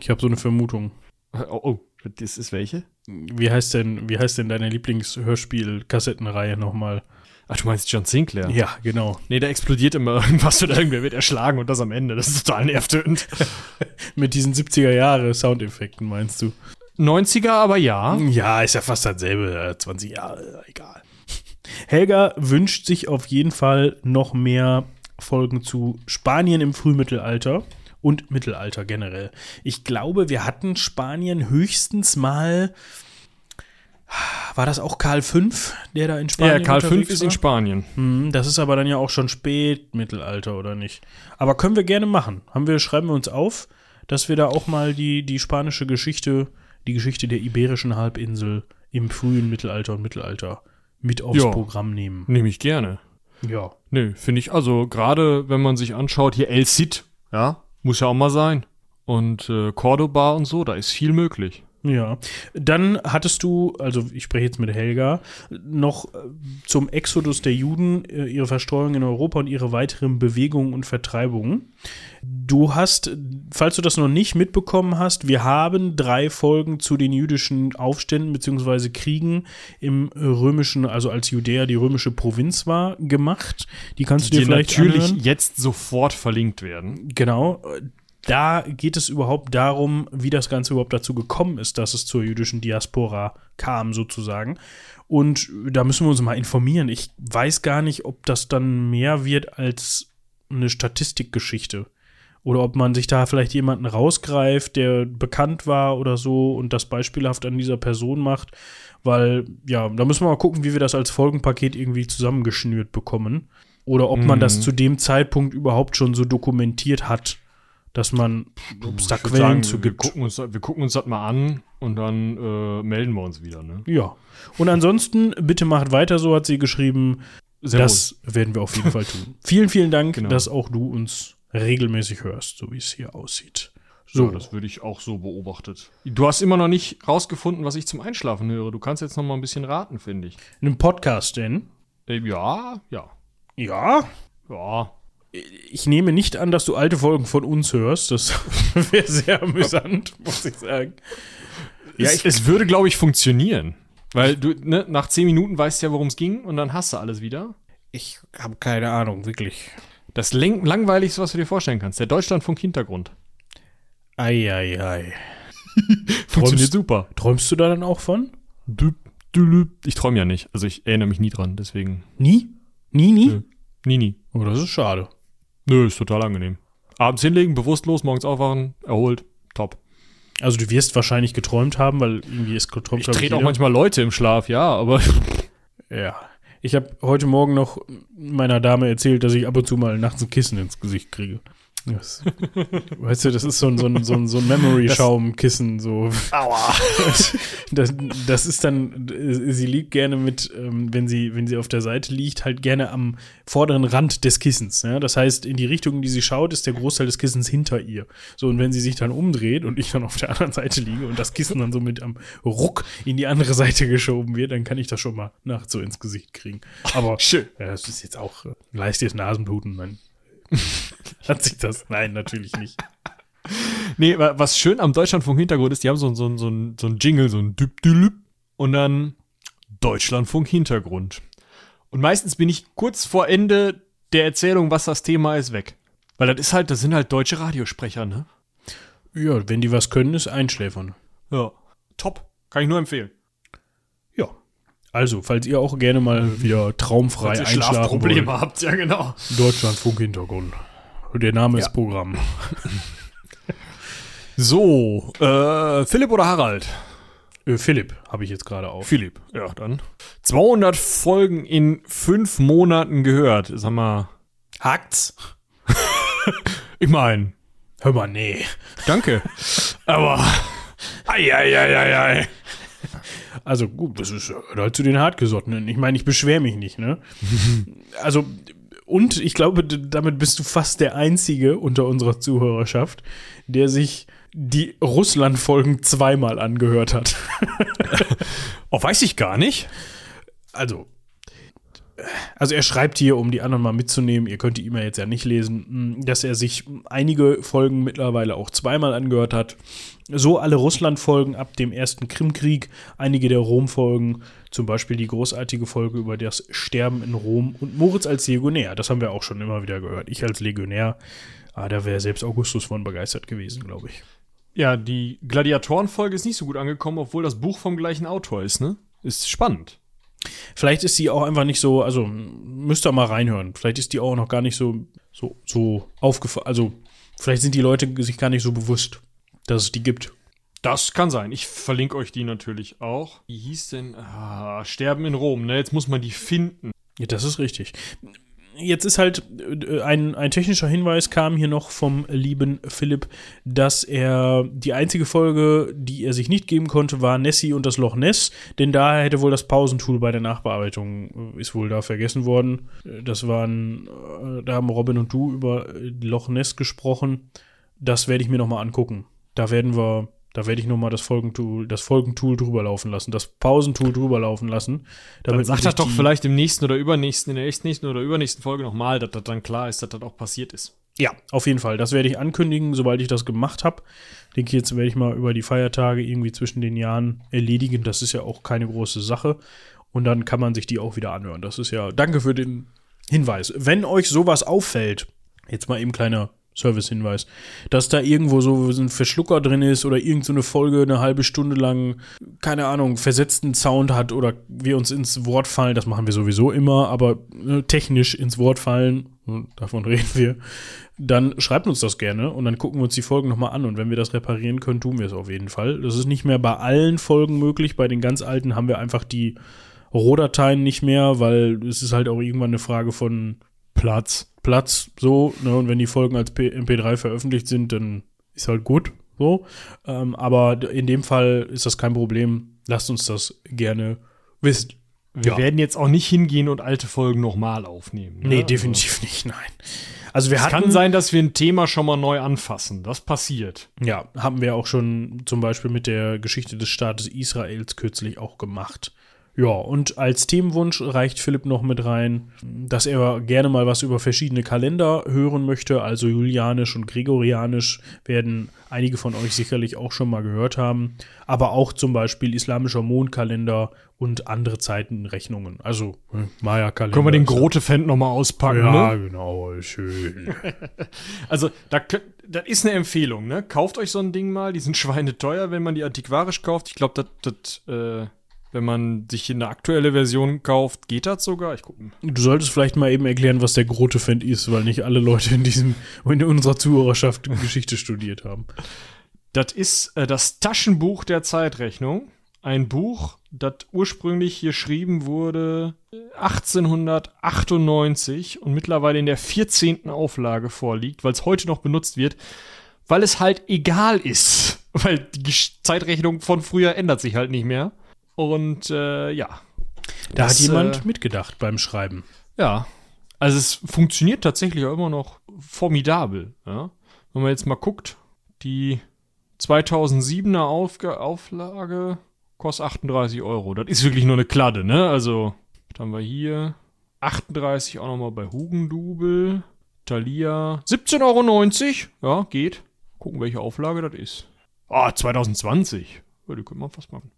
ich habe so eine Vermutung. Oh, oh, das ist welche? Wie heißt denn, wie heißt denn deine Lieblingshörspiel-Kassettenreihe nochmal? Ach, du meinst John Sinclair? Ja, genau. Nee, da explodiert immer irgendwas oder irgendwer wird erschlagen und das am Ende. Das ist total nervtötend. Mit diesen 70er-Jahre-Soundeffekten meinst du? 90er, aber ja. Ja, ist ja fast dasselbe, äh, 20 Jahre, egal. Helga wünscht sich auf jeden Fall noch mehr Folgen zu Spanien im Frühmittelalter und Mittelalter generell. Ich glaube, wir hatten Spanien höchstens mal War das auch Karl V, der da in Spanien Ja, Karl V ist war? in Spanien. Hm, das ist aber dann ja auch schon Spätmittelalter, oder nicht? Aber können wir gerne machen. Haben wir, schreiben wir uns auf, dass wir da auch mal die, die spanische Geschichte, die Geschichte der iberischen Halbinsel im frühen Mittelalter und Mittelalter mit aufs Ja. Programm nehmen. Nehme ich gerne. Ja. Nö, finde ich, also gerade wenn man sich anschaut, hier El Cid, ja, muss ja auch mal sein. Und äh, Cordoba und so, da ist viel möglich. Ja, dann hattest du, also ich spreche jetzt mit Helga, noch äh, zum Exodus der Juden, äh, ihre Verstreuung in Europa und ihre weiteren Bewegungen und Vertreibungen. Du hast, falls du das noch nicht mitbekommen hast, wir haben drei Folgen zu den jüdischen Aufständen bzw. Kriegen im römischen, also als Judäa die römische Provinz war, gemacht. Die kannst du dir Die vielleicht natürlich anhören. jetzt sofort verlinkt werden. Genau. Da geht es überhaupt darum, wie das Ganze überhaupt dazu gekommen ist, dass es zur jüdischen Diaspora kam, sozusagen. Und da müssen wir uns mal informieren. Ich weiß gar nicht, ob das dann mehr wird als eine Statistikgeschichte. Oder ob man sich da vielleicht jemanden rausgreift, der bekannt war oder so und das beispielhaft an dieser Person macht. Weil, ja, da müssen wir mal gucken, wie wir das als Folgenpaket irgendwie zusammengeschnürt bekommen. Oder ob man das Mhm. zu dem Zeitpunkt überhaupt schon so dokumentiert hat, dass man, ob es da Quellen sagen, zu wir gibt. gucken, uns, wir gucken uns das mal an und dann äh, melden wir uns wieder. Ne? Ja. Und ansonsten, bitte macht weiter, so hat sie geschrieben. Sehr das werden wir auf jeden Fall tun. Vielen, vielen Dank, Genau. dass auch du uns regelmäßig hörst, so wie es hier aussieht. So, So, das würde ich auch so beobachtet. Du hast immer noch nicht rausgefunden, was ich zum Einschlafen höre. Du kannst jetzt noch mal ein bisschen raten, finde ich. einen Podcast denn? Äh, ja, ja, Ja. ja. Ich nehme nicht an, dass du alte Folgen von uns hörst. Das wäre sehr amüsant, muss ich sagen. Ja, es, ich, es würde, glaube ich, funktionieren. Weil du, ne, nach zehn Minuten weißt du ja, worum es ging und dann hast du alles wieder. ich habe keine Ahnung, wirklich. Das Lang langweiligste, was du dir vorstellen kannst. Der Deutschlandfunk-Hintergrund. Eieiei. Funktioniert Träumst- super. Träumst du da dann auch von? Ich träume ja nicht. Also ich erinnere mich nie dran, deswegen. Nie? Nie, nie? Nö. Nie, nie. Oh, das ist schade. Nö, ist total angenehm. Abends hinlegen, bewusstlos, morgens aufwachen, erholt, top. Also du wirst wahrscheinlich geträumt haben, weil irgendwie ist geträumt. Ich trete auch manchmal Leute im Schlaf, ja, aber Ja. Ich habe heute Morgen noch meiner Dame erzählt, dass ich ab und zu mal nachts ein Kissen ins Gesicht kriege. Das, weißt du, das ist so ein, so ein, so ein, so ein Memory-Schaum-Kissen. So. Aua. Das, das ist dann, sie liegt gerne mit, ähm, wenn sie, wenn sie auf der Seite liegt, halt gerne am vorderen Rand des Kissens. Ja? Das heißt, in die Richtung, in die sie schaut, ist der Großteil des Kissens hinter ihr. So, und wenn sie sich dann umdreht und ich dann auf der anderen Seite liege und das Kissen dann so mit am Ruck in die andere Seite geschoben wird, dann kann ich das schon mal nachts so ins Gesicht kriegen. Aber Schön. ja, das ist jetzt auch äh, leichtes Nasenbluten. Dann hat sich das. Nein, natürlich nicht. Nee, wa- was schön am Deutschlandfunk-Hintergrund ist, die haben so, ein- so, so, so ein Jingle, so ein Düp Dülüp und dann Deutschlandfunk-Hintergrund. Und meistens bin ich kurz vor Ende der Erzählung, was das Thema ist, weg. Weil das ist halt, das sind halt deutsche Radiosprecher, ne? Ja, wenn die was können, ist Einschläfern. Ja. Top. Kann ich nur empfehlen. Ja. Also, falls ihr auch gerne mal wieder traumfrei einschlafen Schlafprobleme wollt. habt, ja genau. Deutschlandfunk Hintergrund. Der Name ist Programm. So, äh, Philipp oder Harald? Äh, Philipp habe ich jetzt gerade auf. Philipp. Ja, dann. 200 Folgen in fünf Monaten gehört. Sag mal, Hakt's? ich mein, Hör mal, nee. danke. Aber, ei, ei, ei, ei, ei. Also gut, das ist gehört halt zu den Hartgesottenen. Ich meine, ich beschwere mich nicht, ne? also, und ich glaube, damit bist du fast der Einzige unter unserer Zuhörerschaft, der sich die Russland-Folgen zweimal angehört hat. Oh, weiß ich gar nicht. Also, also er schreibt hier, um die anderen mal mitzunehmen, ihr könnt die E-Mail jetzt ja nicht lesen, mh, dass er sich einige Folgen mittlerweile auch zweimal angehört hat. So alle Russland-Folgen ab dem ersten Krimkrieg, einige der Rom-Folgen, zum Beispiel die großartige Folge über das Sterben in Rom und Moritz als Legionär. Das haben wir auch schon immer wieder gehört. Ich als Legionär, ah, da wäre selbst Augustus von begeistert gewesen, glaube ich. Ja, die Gladiatoren-Folge ist nicht so gut angekommen, obwohl das Buch vom gleichen Autor ist, ne? Ist spannend. Vielleicht ist die auch einfach nicht so, also müsst ihr mal reinhören. Vielleicht ist die auch noch gar nicht so, so, so aufgefallen. Also, vielleicht sind die Leute sich gar nicht so bewusst, dass es die gibt. Das kann sein. Ich verlinke euch die natürlich auch. Wie hieß denn? Ah, Sterben in Rom, ne? Jetzt muss man die finden. Ja, das ist richtig. Jetzt ist halt äh, ein, ein technischer Hinweis kam hier noch vom lieben Philipp, dass er die einzige Folge, die er sich nicht geben konnte, war Nessie und das Loch Ness, denn da hätte wohl das Pausentool bei der Nachbearbeitung äh, ist wohl da vergessen worden. Äh, Das waren, da haben Robin und du über Loch Ness gesprochen. Das werde ich mir nochmal angucken. Da werden wir, da werde ich nochmal das Folgentool, das Folgentool drüber laufen lassen, das Pausentool drüber laufen lassen. Dann man sagt das doch vielleicht im nächsten oder übernächsten, in der nächsten oder übernächsten Folge nochmal, dass das dann klar ist, dass das auch passiert ist. Ja, auf jeden Fall. Das werde ich ankündigen, sobald ich das gemacht habe. Denke jetzt werde ich mal über die Feiertage irgendwie zwischen den Jahren erledigen. Das ist ja auch keine große Sache. Und dann kann man sich die auch wieder anhören. Das ist ja. Danke für den Hinweis. Wenn euch sowas auffällt, jetzt mal eben kleiner Service-Hinweis, dass da irgendwo so ein Verschlucker drin ist oder irgend so Folge eine halbe Stunde lang, keine Ahnung, versetzten Sound hat oder wir uns ins Wort fallen, das machen wir sowieso immer, aber äh, technisch ins Wort fallen, hm, davon reden wir, dann schreibt uns das gerne und dann gucken wir uns die Folgen nochmal an und wenn wir das reparieren können, tun wir es auf jeden Fall. Das ist nicht mehr bei allen Folgen möglich, bei den ganz alten haben wir einfach die Rohdateien nicht mehr, weil es ist halt auch irgendwann eine Frage von Platz. Platz, so, ne, und wenn die Folgen als P MP3 veröffentlicht sind, dann ist halt gut, so. Ähm, aber in dem Fall ist das kein Problem. Lasst uns das gerne wissen. Wir Ja. werden jetzt auch nicht hingehen und alte Folgen nochmal aufnehmen. ne? Nee, Also, definitiv nicht, nein. Also wir Es hatten, kann sein, dass wir ein Thema schon mal neu anfassen. Das passiert. ja, haben wir auch schon zum Beispiel mit der Geschichte des Staates Israels kürzlich auch gemacht. Ja, und als Themenwunsch reicht Philipp noch mit rein, dass er gerne mal was über verschiedene Kalender hören möchte. Also Julianisch und Gregorianisch werden einige von euch sicherlich auch schon mal gehört haben. Aber auch zum Beispiel islamischer Mondkalender und andere Zeitenrechnungen. Also äh, Maya-Kalender. Können wir den Grote-Fan nochmal auspacken, Ja, ne? genau, schön. Also, da, könnt- das ist eine Empfehlung, ne? Kauft euch so ein Ding mal. Die sind schweineteuer, wenn man die antiquarisch kauft. Ich glaube, das, das, äh, wenn man sich eine aktuelle Version kauft, geht das sogar. Ich gucke. Du solltest vielleicht mal eben erklären, was der Grote-Fan ist, weil nicht alle Leute in diesem, in unserer Zuhörerschaft Geschichte studiert haben. Das ist äh, das Taschenbuch der Zeitrechnung. Ein Buch, das ursprünglich geschrieben wurde äh, 1898 und mittlerweile in der 14. Auflage vorliegt, weil es heute noch benutzt wird, weil es halt egal ist. Weil die Zeitrechnung von früher ändert sich halt nicht mehr. Und äh, ja. Da Das, hat jemand äh, mitgedacht beim Schreiben. Ja. Also es funktioniert tatsächlich auch immer noch formidabel. Ja? Wenn man jetzt mal guckt, die 2007er Aufga Auflage kostet 38 Euro. Das ist wirklich nur eine Kladde, ne? Also, was haben wir hier? 38 auch nochmal bei Hugendubel. Thalia 17,90 Euro. Ja, geht. Gucken, welche Auflage das ist. Ah, 2020. Ja, die können wir fast machen.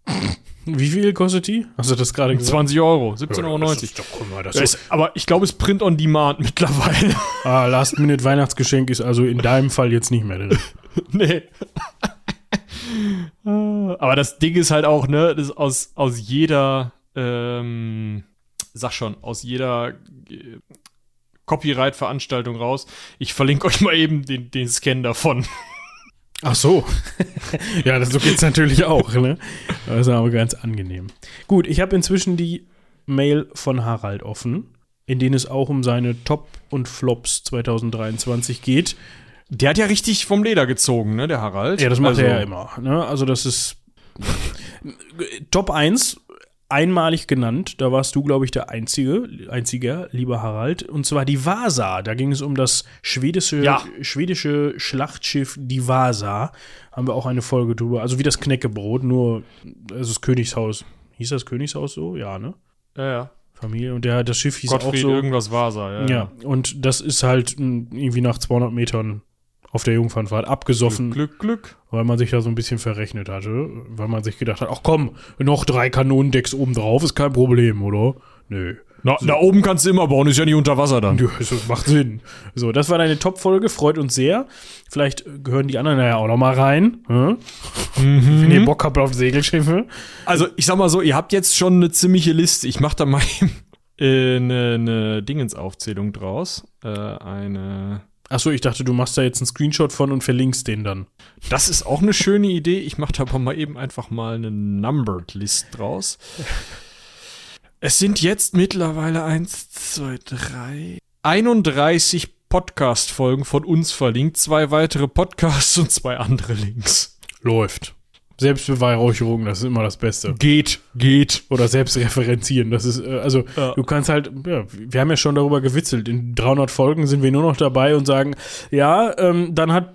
Wie viel kostet die? Hast du das gerade gesagt? 20 Euro, 17,90 Ja, Euro. das ist doch, guck mal, das ist, aber ich glaube, es ist Print on Demand mittlerweile. ah, Last-Minute-Weihnachtsgeschenk ist also in deinem Fall jetzt nicht mehr drin. nee. Aber das Ding ist halt auch, ne, das ist aus, aus jeder, ähm, sag schon, aus jeder äh, Copyright-Veranstaltung raus. Ich verlinke euch mal eben den, den Scan davon. Ach so. ja, das, so geht's natürlich auch, ne? Das ist aber ganz angenehm. Gut, ich habe inzwischen die Mail von Harald offen, in denen es auch um seine Top und Flops 2023 geht. Der hat ja richtig vom Leder gezogen, ne, der Harald. Ja, das macht Also, er ja immer. Ne? Also das ist Top 1, einmalig genannt. Da warst du, glaube ich, der Einzige, einziger, lieber Harald. Und zwar die Vasa. Da ging es um das schwedische, Ja. schwedische Schlachtschiff die Vasa. Haben wir auch eine Folge drüber. Also wie das Knäckebrot, nur also das Königshaus. Hieß das Königshaus so? Ja, ne? Ja, ja. Familie. Und der, das Schiff hieß Gottfried auch so. irgendwas war er, ja. ja, und das ist halt irgendwie nach 200 Metern auf der Jungfernfahrt abgesoffen Glück, Glück. weil man sich da so ein bisschen verrechnet hatte, weil man sich gedacht hat, ach komm, noch drei Kanonendecks oben drauf, ist kein Problem, oder? Nö. Na, da oben kannst du immer bauen, ist ja nicht unter Wasser dann. Nö, Das macht Sinn. So, das war deine Top-Folge, freut uns sehr. Vielleicht gehören die anderen ja auch noch mal rein. Hm? Wenn ihr Bock habt auf Segelschiffe. Also, ich sag mal so, ihr habt jetzt schon eine ziemliche Liste. Ich mach da mal äh, eine, eine Dingensaufzählung draus. Äh, eine Achso, ich dachte, du machst da jetzt einen Screenshot von und verlinkst den dann. Das ist auch eine schöne Idee. Ich mache da aber mal eben einfach mal eine Numbered List draus. Es sind jetzt mittlerweile 1, 2, 3, 31 Podcast-Folgen von uns verlinkt, zwei weitere Podcasts und zwei andere Links. Läuft. Selbstbeweihräucherung, das ist immer das Beste. Geht, geht. Oder selbstreferenzieren, das ist, äh, also, Ja. du kannst halt, ja, wir haben ja schon darüber gewitzelt. In 300 Folgen sind wir nur noch dabei und sagen, ja, ähm, dann hat,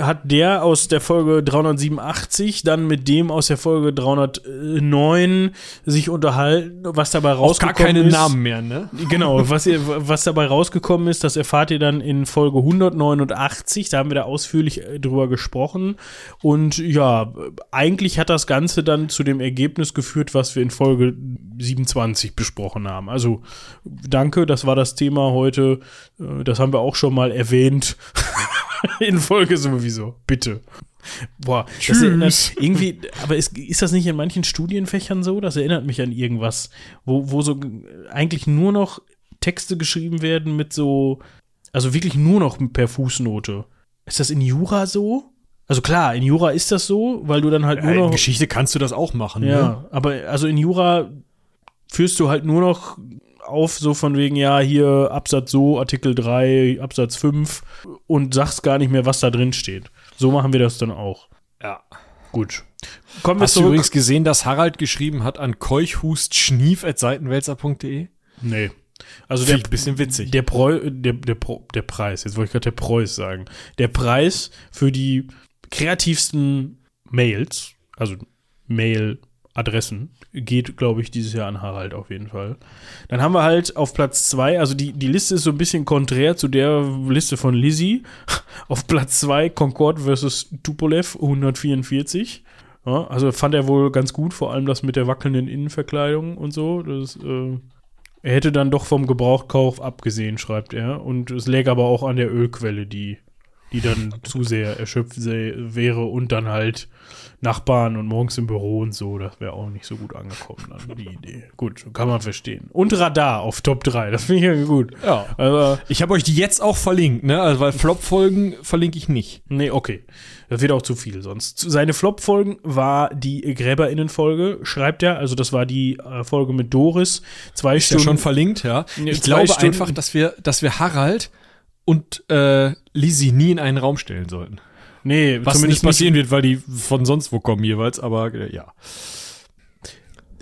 hat der aus der Folge 387 dann mit dem aus der Folge 309 sich unterhalten, was dabei rausgekommen gar keine ist. Namen mehr, ne? Genau, was, ihr, was dabei rausgekommen ist, das erfahrt ihr dann in Folge 189. Da haben wir da ausführlich äh, drüber gesprochen. Und ja, eigentlich hat das Ganze dann zu dem Ergebnis geführt, was wir in Folge 27 besprochen haben. Also danke, das war das Thema heute. Äh, Das haben wir auch schon mal erwähnt. in Folge sowieso. Bitte. Boah, das Tschüss. erinnert irgendwie, aber ist, ist das nicht in manchen Studienfächern so? Das erinnert mich an irgendwas, wo, wo so eigentlich nur noch Texte geschrieben werden mit so, also wirklich nur noch per Fußnote. Ist das in Jura so? Also klar, in Jura ist das so, weil du dann halt nur Ja, in noch. Geschichte kannst du das auch machen, ne? Ja, aber also in Jura führst du halt nur noch auf, so von wegen, ja, hier Absatz so, Artikel 3, Absatz 5 und sagst gar nicht mehr, was da drin steht. So machen wir das dann auch. Ja. Gut. Kommen wir Hast du zurück. übrigens gesehen, dass Harald geschrieben hat an keuchhustschnief.seitenwälzer.de? Nee. Also Finde der, bisschen witzig. der, Preu, der, der, der Preis, jetzt wollte ich gerade der Preuß sagen. Der Preis für die kreativsten Mails, also Mail-Adressen, geht, glaube ich, dieses Jahr an Harald auf jeden Fall. Dann haben wir halt auf Platz zwei, also die, die Liste ist so ein bisschen konträr zu der Liste von Lizzie. Auf Platz zwei Concord versus Tupolev 144. Ja, also fand er wohl ganz gut, vor allem das mit der wackelnden Innenverkleidung und so. Das, äh, er hätte dann doch vom Gebrauchtkauf abgesehen, schreibt er. Und es läge aber auch an der Ölquelle, die, die dann zu sehr erschöpft wäre und dann halt Nachbarn und morgens im Büro und so. Das wäre auch nicht so gut angekommen, dann die Idee. Gut, kann man verstehen. Und Radar auf Top 3, das finde ich ja gut. Ja. Also, Ich habe euch die jetzt auch verlinkt, ne? Also, weil Flop-Folgen verlinke ich nicht. Nee, okay. Das wird auch zu viel sonst. Seine Flop-Folgen war die Gräberinnen-Folge, schreibt er. Also, das war die äh, Folge mit Doris. Zwei Ist ja Stunden. schon verlinkt, ja. Ich glaube Stunden- einfach, dass wir, dass wir Harald und äh, Lizzie nie in einen Raum stellen sollten. nee, Was nicht zumindest passieren wird, weil die von sonst wo kommen jeweils, aber äh, ja.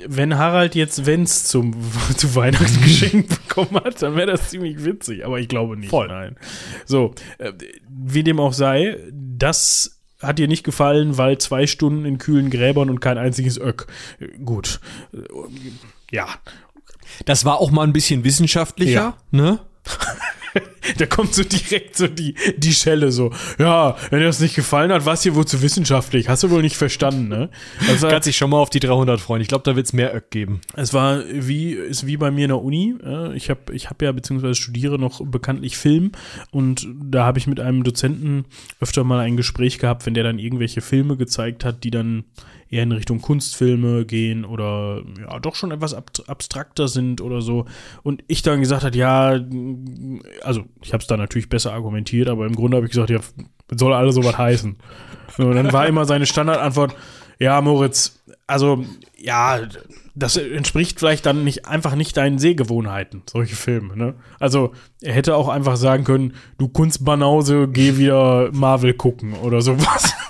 wenn Harald jetzt Wenz zum zu Weihnachten geschenkt bekommen hat, dann wäre das ziemlich witzig. Aber ich glaube nicht. Voll. Nein. So, äh, wie dem auch sei, das hat dir nicht gefallen, weil zwei Stunden in kühlen Gräbern und kein einziges Öck. Äh, Gut. Äh, Ja, Das war auch mal ein bisschen wissenschaftlicher, Ja. ne? Da kommt so direkt so die, die Schelle so. Ja, wenn dir das nicht gefallen hat, war es hier wohl zu wissenschaftlich. Hast du wohl nicht verstanden, ne? Also, Kannst dich schon mal auf die 300 freuen. Ich glaube, da wird's mehr Öck geben. es war wie, ist wie bei mir in der Uni. Ich habe ich hab ja, beziehungsweise studiere noch bekanntlich Film und da habe ich mit einem Dozenten öfter mal ein Gespräch gehabt, wenn der dann irgendwelche Filme gezeigt hat, die dann eher in Richtung Kunstfilme gehen oder ja, doch schon etwas ab abstrakter sind oder so. Und ich dann gesagt hat, ja, also ich habe es da natürlich besser argumentiert, aber im Grunde habe ich gesagt, ja, soll alle sowas heißen. Und dann war immer seine Standardantwort, ja, Moritz, also ja, das entspricht vielleicht dann nicht einfach nicht deinen Sehgewohnheiten, solche Filme, ne? Also, er hätte auch einfach sagen können, du Kunstbanause, geh wieder Marvel gucken oder sowas.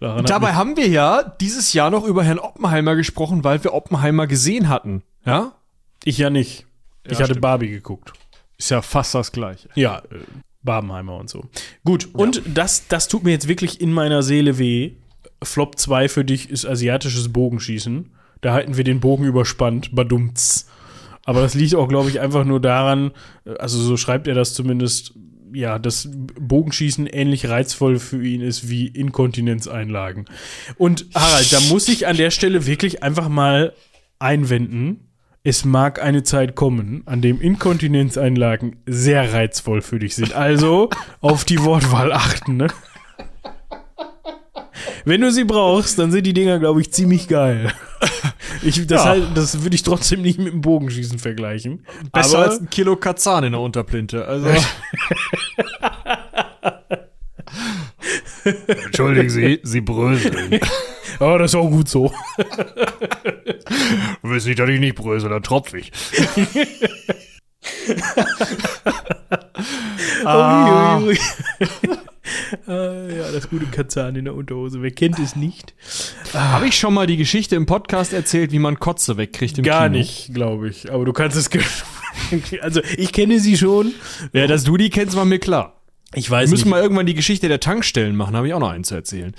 Dabei haben wir ja dieses Jahr noch über Herrn Oppenheimer gesprochen, weil wir Oppenheimer gesehen hatten. Ja? ich ja nicht. Ich hatte stimmt. Barbie geguckt. Ist ja fast das Gleiche. Ja, äh, Barbenheimer und so. Gut, und das, das tut mir jetzt wirklich in meiner Seele weh. Flop 2 für dich ist asiatisches Bogenschießen. Da halten wir den Bogen überspannt, badumts. Aber das liegt auch, glaube ich, einfach nur daran, äh, also so schreibt er das zumindest, ja, dass Bogenschießen ähnlich reizvoll für ihn ist wie Inkontinenzeinlagen. Und Harald, da muss ich an der Stelle wirklich einfach mal einwenden. Es mag eine Zeit kommen, an dem Inkontinenzeinlagen sehr reizvoll für dich sind. Also auf die Wortwahl achten, ne? Wenn du sie brauchst, dann sind die Dinger, glaube ich, ziemlich geil. Ich, das, Ja. halt, das würde ich trotzdem nicht mit dem Bogenschießen vergleichen. Besser Aber als ein Kilo Kazan in der Unterplinte. Also. Entschuldigen Sie, Sie bröseln. aber das ist auch gut so. Willst nicht, dass ich nicht brösel, dann tropf ich. Ah. Ui, ui, ui. Ah, ja, das gute Kazan in der Unterhose. Wer kennt es nicht? Habe ich schon mal die Geschichte im Podcast erzählt, wie man Kotze wegkriegt im Gar Kino? nicht, glaube ich. Aber du kannst es. also, ich kenne sie schon. Ja, dass du die kennst, war mir klar. Ich Wir weiß müssen nicht. mal irgendwann die Geschichte der Tankstellen machen, habe ich auch noch einen zu erzählen.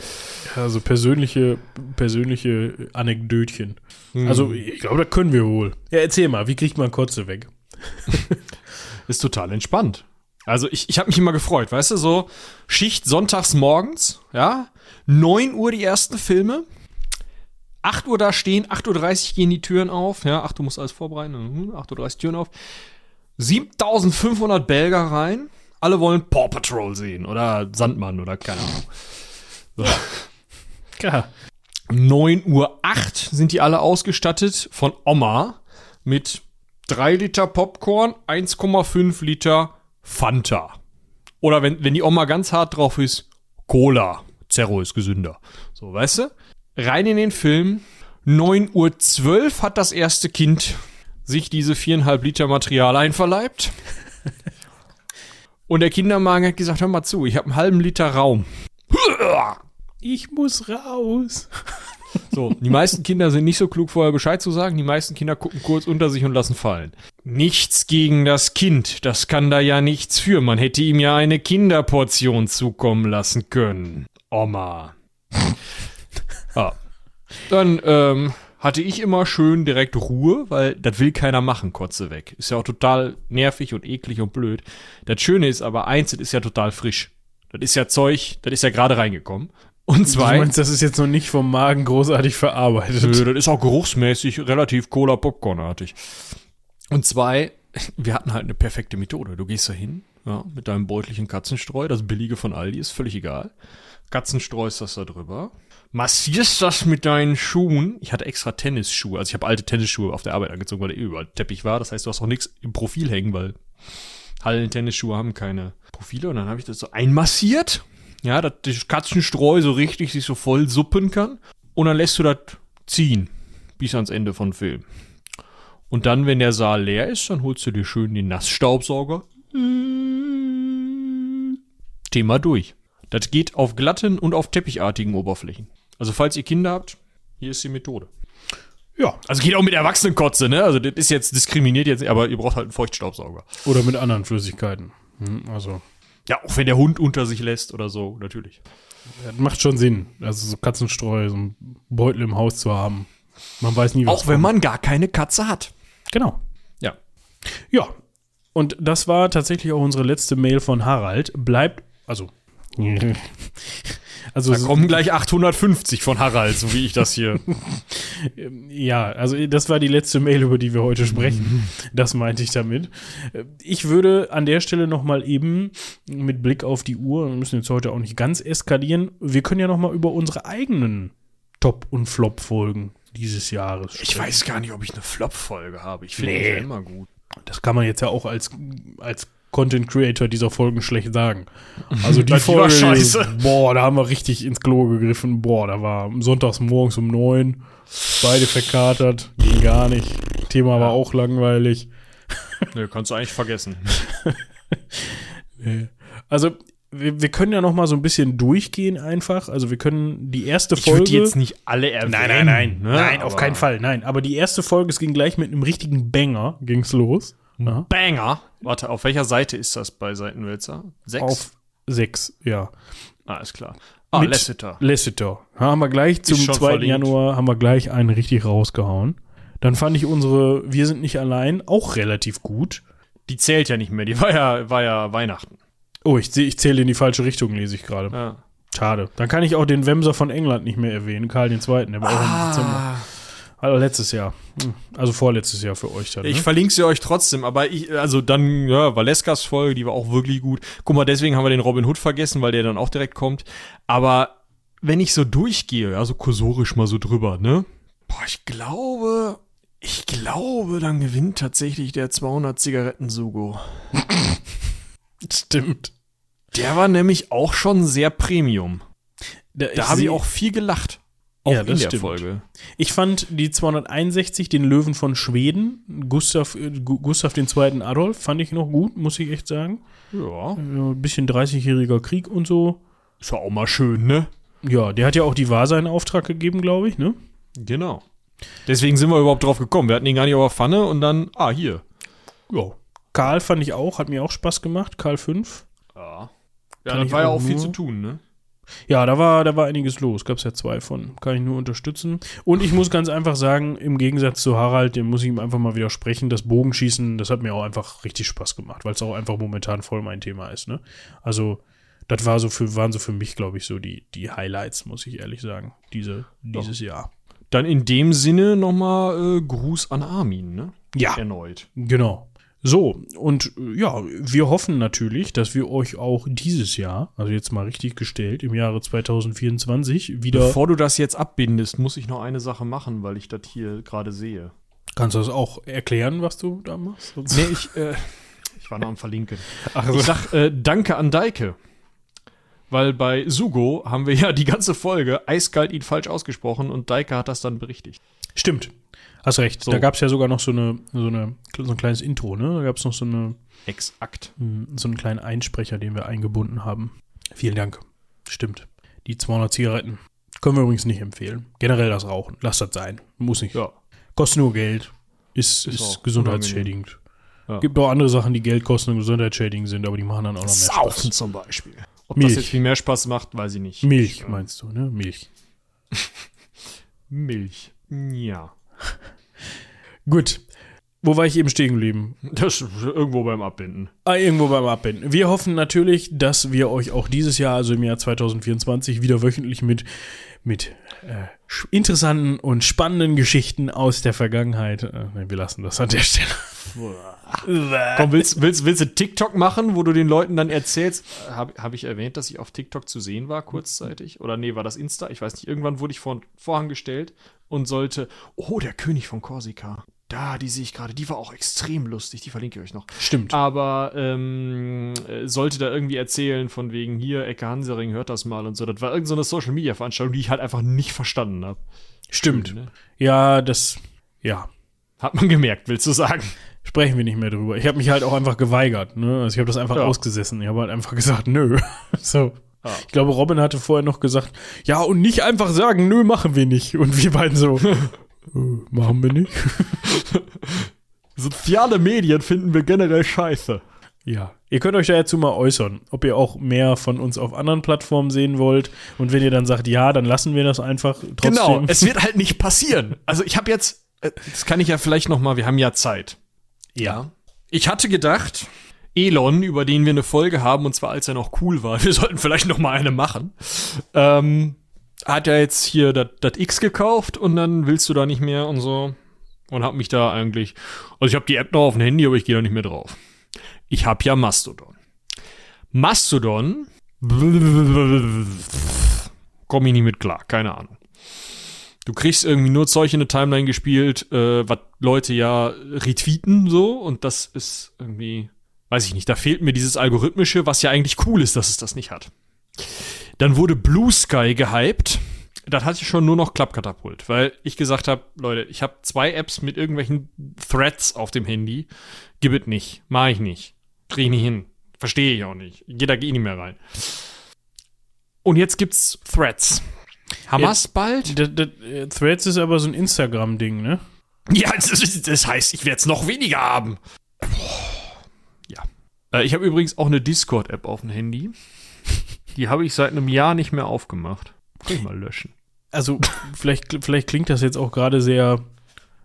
Also persönliche, persönliche Anekdötchen. Also, ich glaube, da können wir wohl. Ja, erzähl mal, wie kriegt man Kotze weg? Ist total entspannt. Also ich, ich habe mich immer gefreut, weißt du, so Schicht sonntags morgens, ja, 9 Uhr die ersten Filme, 8 Uhr da stehen, 8.30 Uhr gehen die Türen auf, ja, 8 Uhr muss alles vorbereiten, hm, 8.30 Uhr Türen auf, 7500 Belger rein, alle wollen Paw Patrol sehen oder Sandmann oder keine Ahnung. Ja. 9 Uhr 8 sind die alle ausgestattet von Oma mit 3 Liter Popcorn, 1,5 Liter Fanta. Oder wenn, wenn die Oma ganz hart drauf ist, Cola. Zerro ist gesünder. So, weißt du? Rein in den Film. 9 Uhr 12 hat das erste Kind sich diese 4,5 Liter Material einverleibt. Und der Kindermagen hat gesagt, hör mal zu, ich habe einen halben Liter Raum. Ich muss raus. So, die meisten Kinder sind nicht so klug, vorher Bescheid zu sagen. Die meisten Kinder gucken kurz unter sich und lassen fallen. Nichts gegen das Kind. Das kann da ja nichts für. Man hätte ihm ja eine Kinderportion zukommen lassen können. Oma. ah. Dann ähm, hatte ich immer schön direkt Ruhe, weil das will keiner machen, Kotze weg. Ist ja auch total nervig und eklig und blöd. Das Schöne ist aber, eins, das ist ja total frisch. Das ist ja Zeug, das ist ja gerade reingekommen. Und zwei. Du meinst, das ist jetzt noch nicht vom Magen großartig verarbeitet. Nö, das ist auch geruchsmäßig relativ Cola-Popcorn-artig. Und zwei, wir hatten halt eine perfekte Methode. Du gehst da hin, ja, mit deinem beutelchen Katzenstreu, das billige von Aldi, ist völlig egal. Katzenstreu ist das da drüber. Massierst das mit deinen Schuhen. Ich hatte extra Tennisschuhe, also ich habe alte Tennisschuhe auf der Arbeit angezogen, weil der überall Teppich war. Das heißt, du hast auch nichts im Profil hängen, weil Hallen-Tennisschuhe haben keine Profile. Und dann habe ich das so einmassiert. Ja, dass das Katzenstreu so richtig sich so voll suppen kann. Und dann lässt du das ziehen. Bis ans Ende von Film. Und dann, wenn der Saal leer ist, dann holst du dir schön den Nassstaubsauger. Thema durch. Das geht auf glatten und auf teppichartigen Oberflächen. Also falls ihr Kinder habt, hier ist die Methode. Ja. Also geht auch mit Erwachsenenkotze, ne? Also das ist jetzt diskriminiert jetzt, aber ihr braucht halt einen Feuchtstaubsauger. Oder mit anderen Flüssigkeiten. Hm, Also, Ja, auch wenn der Hund unter sich lässt oder so, natürlich. das macht schon Sinn. Also, so Katzenstreu, so ein Beutel im Haus zu haben. Man weiß nie, was Auch wenn man gar keine Katze hat. Genau. Ja. Ja. Und das war tatsächlich auch unsere letzte Mail von Harald. Bleibt, also. also, Da kommen gleich 850 von Harald, so wie ich das hier. ja, also das war die letzte Mail, über die wir heute sprechen. Das meinte ich damit. Ich würde an der Stelle noch mal eben mit Blick auf die Uhr, wir müssen jetzt heute auch nicht ganz eskalieren, wir können ja noch mal über unsere eigenen Top- und Flop-Folgen dieses Jahres Ich weiß gar nicht, ob ich eine Flop-Folge habe. Ich finde Nee. die ja immer gut. Das kann man jetzt ja auch als, als Content Creator dieser Folgen schlecht sagen. Also die Die Folge, scheiße. boah, da haben wir richtig ins Klo gegriffen. Boah, da war sonntags morgens um neun, beide verkatert, ging gar nicht. Thema war auch langweilig. Nö, kannst du eigentlich vergessen. Also wir, wir können ja noch mal so ein bisschen durchgehen einfach. Also wir können die erste Ich Folge. würde jetzt nicht alle erwähnen. Nein, nein, nein. ne? Nein, auf keinen Fall. Nein. Aber die erste Folge, es ging gleich mit einem richtigen Banger, ging's los. Ja. Banger. Warte, auf welcher Seite ist das bei Seitenwälzer? Sechs? Auf sechs, ja. ah, ist klar. Ah, Mit Lasseter. Lasseter. Haben wir gleich zum schon 2. verlinkt. Januar, haben wir gleich einen richtig rausgehauen. Dann fand ich unsere Wir sind nicht allein auch relativ gut. Die zählt ja nicht mehr. Die war ja, war ja Weihnachten. Oh, ich, ich zähle in die falsche Richtung, lese ich gerade. Ja. Schade. Dann kann ich auch den Wemser von England nicht mehr erwähnen, Karl II., der war auch im Dezember. Also letztes Jahr. Hm, Also vorletztes Jahr für euch dann. Ich ne? verlinke sie euch trotzdem, aber ich, also dann, ja, Valeskas Folge, die war auch wirklich gut. Guck mal, deswegen haben wir den Robin Hood vergessen, weil der dann auch direkt kommt. Aber wenn ich so durchgehe, ja, so kursorisch mal so drüber, ne? Boah, ich glaube, ich glaube, dann gewinnt tatsächlich der 200 Zigaretten Sugo. Stimmt. Der war nämlich auch schon sehr Premium. Da habe ich auch viel gelacht. Auch Ja, in das der stimmt. Folge. Ich fand die 261, den Löwen von Schweden, Gustav, äh, Gu- Gustav II. Adolf, fand ich noch gut, muss ich echt sagen. Ja. Ein bisschen 30-jähriger Krieg und so. Ist ja auch mal schön, ne? Ja, der hat ja auch die Vasa in Auftrag gegeben, glaube ich, ne? Genau. Deswegen sind wir überhaupt drauf gekommen. Wir hatten ihn gar nicht auf der Pfanne und dann, ah, hier. Ja. Karl fand ich auch, hat mir auch Spaß gemacht. Karl 5. Ja. Kann Ja, ich das war ja auch viel zu tun, ne? Ja, da war, da war einiges los. Gab es ja zwei von. Kann ich nur unterstützen. Und ich muss ganz einfach sagen, im Gegensatz zu Harald, dem muss ich ihm einfach mal widersprechen, das Bogenschießen, das hat mir auch einfach richtig Spaß gemacht, weil es auch einfach momentan voll mein Thema ist. Ne? Also, das war so für, waren so für mich, glaube ich, so die, die Highlights, muss ich ehrlich sagen, diese, dieses Jahr. Dann in dem Sinne nochmal äh, Gruß an Armin, ne? Ja. Erneut. Genau. So, und äh, ja, wir hoffen natürlich, dass wir euch auch dieses Jahr, also jetzt mal richtig gestellt, im Jahre 2024 wieder. Bevor du das jetzt abbindest, muss ich noch eine Sache machen, weil ich das hier gerade sehe. Kannst du das auch erklären, was du da machst? Sonst- Nee, ich, äh, ich war noch am Verlinken. Ach Ich sag äh, Danke an Deike. Weil bei Sugo haben wir ja die ganze Folge eiskalt ihn falsch ausgesprochen und Deike hat das dann berichtigt. Stimmt. Hast recht. So. Da gab es ja sogar noch so, eine, so, eine, so ein kleines Intro, ne? Da gab es noch so, eine, Exakt. so einen kleinen Einsprecher, den wir eingebunden haben. Vielen Dank. Stimmt. Die 200 Zigaretten. Können wir übrigens nicht empfehlen. Generell das Rauchen. Lasst das sein. Muss nicht. Ja. Kostet nur Geld. Ist, Ist ist, gesundheitsschädigend. Ja. Gibt auch andere Sachen, die Geld kosten und gesundheitsschädigend sind, aber die machen dann auch noch mehr Saufen Spaß. zum Beispiel. Ob Milch. das jetzt viel mehr Spaß macht, weiß ich nicht. Milch, meinst du, ne? Milch. Milch. Ja. Gut. Wo war ich eben stehen geblieben? Das irgendwo beim Abbinden. Ah, irgendwo beim Abbinden. Wir hoffen natürlich, dass wir euch auch dieses Jahr, also im Jahr 2024, wieder wöchentlich mit, mit äh, interessanten und spannenden Geschichten aus der Vergangenheit. Äh, nein, wir lassen das an der Stelle. Komm, willst, willst, willst du TikTok machen, wo du den Leuten dann erzählst? Habe hab ich erwähnt, dass ich auf TikTok zu sehen war, kurzzeitig? Oder nee, war das Insta? Ich weiß nicht. Irgendwann wurde ich vor Vorhang gestellt und sollte. Oh, der König von Korsika. Da, die sehe ich gerade. Die war auch extrem lustig. Die verlinke ich euch noch. Stimmt. Aber ähm, äh, sollte da irgendwie erzählen, von wegen hier, Ecke Hansering, hört das mal und so. Das war irgendeine so Social Media Veranstaltung, die ich halt einfach nicht verstanden habe. Stimmt. Ne? Ja, das, ja. Hat man gemerkt, willst du sagen? Sprechen wir nicht mehr drüber. Ich habe mich halt auch einfach geweigert. Ne? Also ich habe das einfach Ja. ausgesessen. Ich habe halt einfach gesagt, nö. so. Ich glaube, Robin hatte vorher noch gesagt, ja, und nicht einfach sagen, nö, machen wir nicht. Und wir beiden so, äh, machen wir nicht. Soziale Medien finden wir generell scheiße. Ja. Ihr könnt euch dazu mal äußern, ob ihr auch mehr von uns auf anderen Plattformen sehen wollt. Und wenn ihr dann sagt, ja, dann lassen wir das einfach trotzdem. Genau, es wird halt nicht passieren. Also ich habe jetzt, äh, das kann ich ja vielleicht noch mal, wir haben ja Zeit. ja. Ich hatte gedacht, Elon, über den wir eine Folge haben, und zwar als er noch cool war, wir sollten vielleicht noch mal eine machen, ähm, hat ja jetzt hier das X gekauft und dann willst du da nicht mehr und so. Und hab mich da eigentlich, also ich habe die App noch auf dem Handy, aber ich gehe da nicht mehr drauf. Ich habe ja Mastodon. Mastodon, komme ich nicht mit klar, keine Ahnung. Du kriegst irgendwie nur Zeug in eine Timeline gespielt, äh, was Leute ja retweeten so und das ist irgendwie, weiß ich nicht, da fehlt mir dieses Algorithmische, was ja eigentlich cool ist, dass es das nicht hat. Dann wurde Blue Sky gehypt. Das hatte ich schon nur noch Klappkatapult, weil ich gesagt habe, Leute, ich habe zwei Apps mit irgendwelchen Threads auf dem Handy. Gib es nicht, mach ich nicht, krieg ich nicht hin, verstehe ich auch nicht. Jeder geht nicht mehr rein. Und jetzt gibt's Threads. Ja, wir's bald? Das, äh, Threads ist aber so ein Instagram-Ding, ne? Ja, das, das heißt, ich werde es noch weniger haben. Ja. Äh, ich habe übrigens auch eine Discord-App auf dem Handy. Die habe ich seit einem Jahr nicht mehr aufgemacht. Kann ich mal löschen. Also, vielleicht, vielleicht klingt das jetzt auch gerade sehr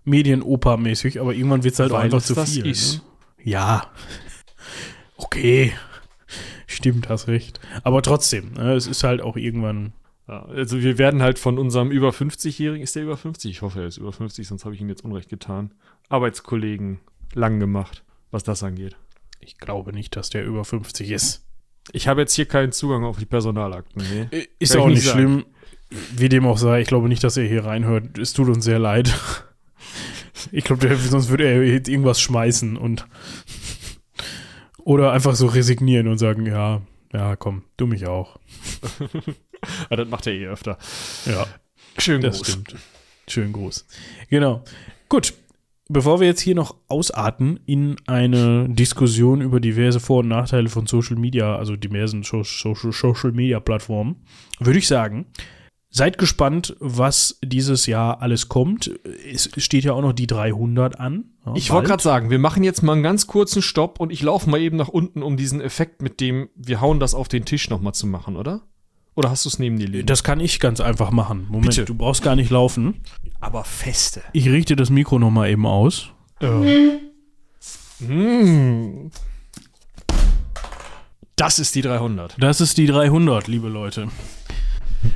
Medienoper-mäßig, aber irgendwann wird es halt auch Weil einfach es zu viel. ist. Ne? Ja. Okay. Stimmt, hast recht. Aber trotzdem, ne, es ist halt auch irgendwann. Ja, also wir werden halt von unserem über 50-Jährigen, ist der über 50? Ich hoffe, er ist über 50, sonst habe ich ihm jetzt Unrecht getan. Arbeitskollegen lang gemacht, was das angeht. Ich glaube nicht, dass der über 50 ist. Ich habe jetzt hier keinen Zugang auf die Personalakten. Nee. Ist Kann auch nicht sagen. schlimm. Wie dem auch sei, ich glaube nicht, dass er hier reinhört. Es tut uns sehr leid. Ich glaube, sonst würde er jetzt irgendwas schmeißen und oder einfach so resignieren und sagen, ja, ja, komm, du mich auch. Ja, das macht er eh öfter. Ja, Schön das groß. stimmt. Schön groß. Genau. Gut. Bevor wir jetzt hier noch ausarten in eine Diskussion über diverse Vor- und Nachteile von Social Media, also diversen so Social, Social Media Plattformen, würde ich sagen, seid gespannt, was dieses Jahr alles kommt. Es steht ja auch noch die 300 an. Ja, Ich wollte gerade sagen, wir machen jetzt mal einen ganz kurzen Stopp und ich laufe mal eben nach unten, um diesen Effekt mit dem, wir hauen das auf den Tisch nochmal zu machen, oder? Oder hast du es neben dir liegen? Das kann ich ganz einfach machen. Moment, Bitte. du brauchst gar nicht laufen. Aber feste. Ich richte das Mikro noch mal eben aus. Mm. Das ist die 300. Das ist die 300, liebe Leute.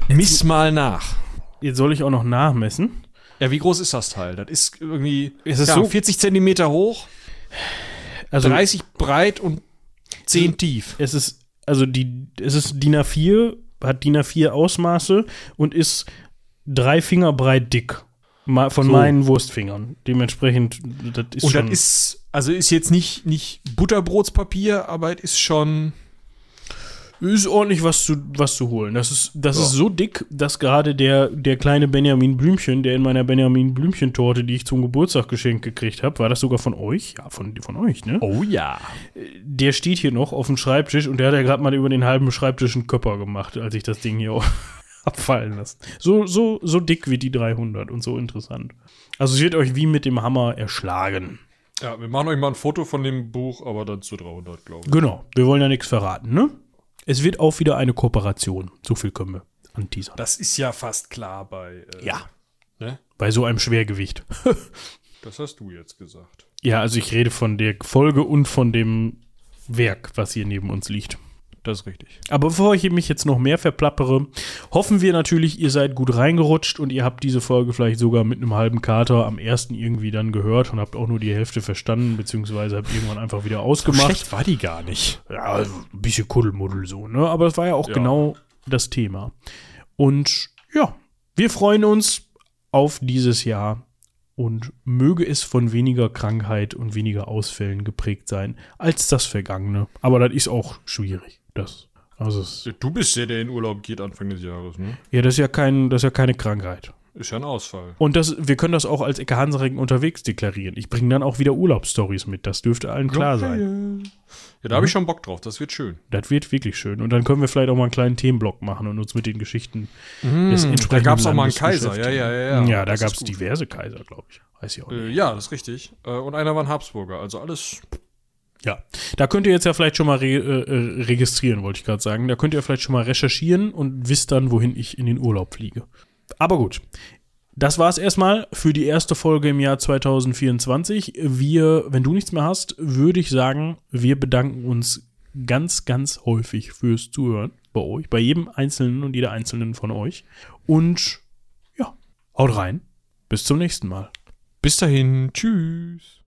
Miss mal nach. Jetzt soll ich auch noch nachmessen. Ja, wie groß ist das Teil? Das ist irgendwie Es ist ja, so- 40 Zentimeter hoch, Also 30 breit und 10 tief. es ist also die es ist DIN A4, hat DIN A4 Ausmaße und ist drei Finger breit dick. Ma- Von So. meinen Wurstfingern. Dementsprechend, das ist Und schon. das ist, also ist jetzt nicht, nicht Butterbrotspapier, aber es ist schon. Ist ordentlich was zu, was zu holen. Das ist, das ist so dick, dass gerade der, der kleine Benjamin Blümchen, der in meiner Benjamin Blümchen-Torte, die ich zum Geburtstag geschenkt gekriegt habe, war das sogar von euch? Ja, von, von euch, ne? Oh ja. Der steht hier noch auf dem Schreibtisch und der hat ja gerade mal über den halben Schreibtisch einen Köpper gemacht, als ich das Ding hier abfallen lasse. So, so, so dick wie die 300 und so interessant. Also es wird euch wie mit dem Hammer erschlagen. Ja, wir machen euch mal ein Foto von dem Buch, aber dann zu 300, glaube ich. Genau, wir wollen ja nichts verraten, ne? Es wird auch wieder eine Kooperation. So viel können wir anteasern. Das ist ja fast klar bei. Äh, Ja. Ne? Bei so einem Schwergewicht. Das hast du jetzt gesagt. Ja, also ich rede von der Folge und von dem Werk, was hier neben uns liegt. Das ist richtig. Aber bevor ich mich jetzt noch mehr verplappere, hoffen wir natürlich, ihr seid gut reingerutscht und ihr habt diese Folge vielleicht sogar mit einem halben Kater am ersten irgendwie dann gehört und habt auch nur die Hälfte verstanden, beziehungsweise habt irgendwann einfach wieder ausgemacht. war die gar nicht. Ja, also ein bisschen Kuddelmuddel so, ne? Aber das war ja auch Ja. genau das Thema. Und ja, wir freuen uns auf dieses Jahr und möge es von weniger Krankheit und weniger Ausfällen geprägt sein als das vergangene. Aber das ist auch schwierig. Das, also Du bist der, der in Urlaub geht Anfang des Jahres, ne? ja, das ist ja kein, das ist ja keine Krankheit. Ist ja ein Ausfall. Und das, wir können das auch als Ecke Hansaring unterwegs deklarieren. Ich bringe dann auch wieder Urlaubsstories mit. Das dürfte allen klar sein. Ja, da habe ich schon Bock drauf. Das wird schön. Das wird wirklich schön. Und dann können wir vielleicht auch mal einen kleinen Themenblock machen und uns mit den Geschichten des Hm, da entsprechenden gab es auch mal einen Kaiser. Ja, ja, ja. Ja, Ja, da gab es diverse Kaiser, glaube ich. Weiß ich auch nicht. Äh, ja, das ist richtig. Äh, und einer war ein Habsburger. Also alles. Ja, da könnt ihr jetzt ja vielleicht schon mal re äh, äh, registrieren, wollte ich gerade sagen. Da könnt ihr vielleicht schon mal recherchieren und wisst dann, wohin ich in den Urlaub fliege. Aber gut. Das war es erstmal für die erste Folge im Jahr 2024. Wir, wenn du nichts mehr hast, würde ich sagen, wir bedanken uns ganz, ganz häufig fürs Zuhören bei euch, bei jedem Einzelnen und jeder Einzelnen von euch. Und ja, haut rein. Bis zum nächsten Mal. Bis dahin. Tschüss.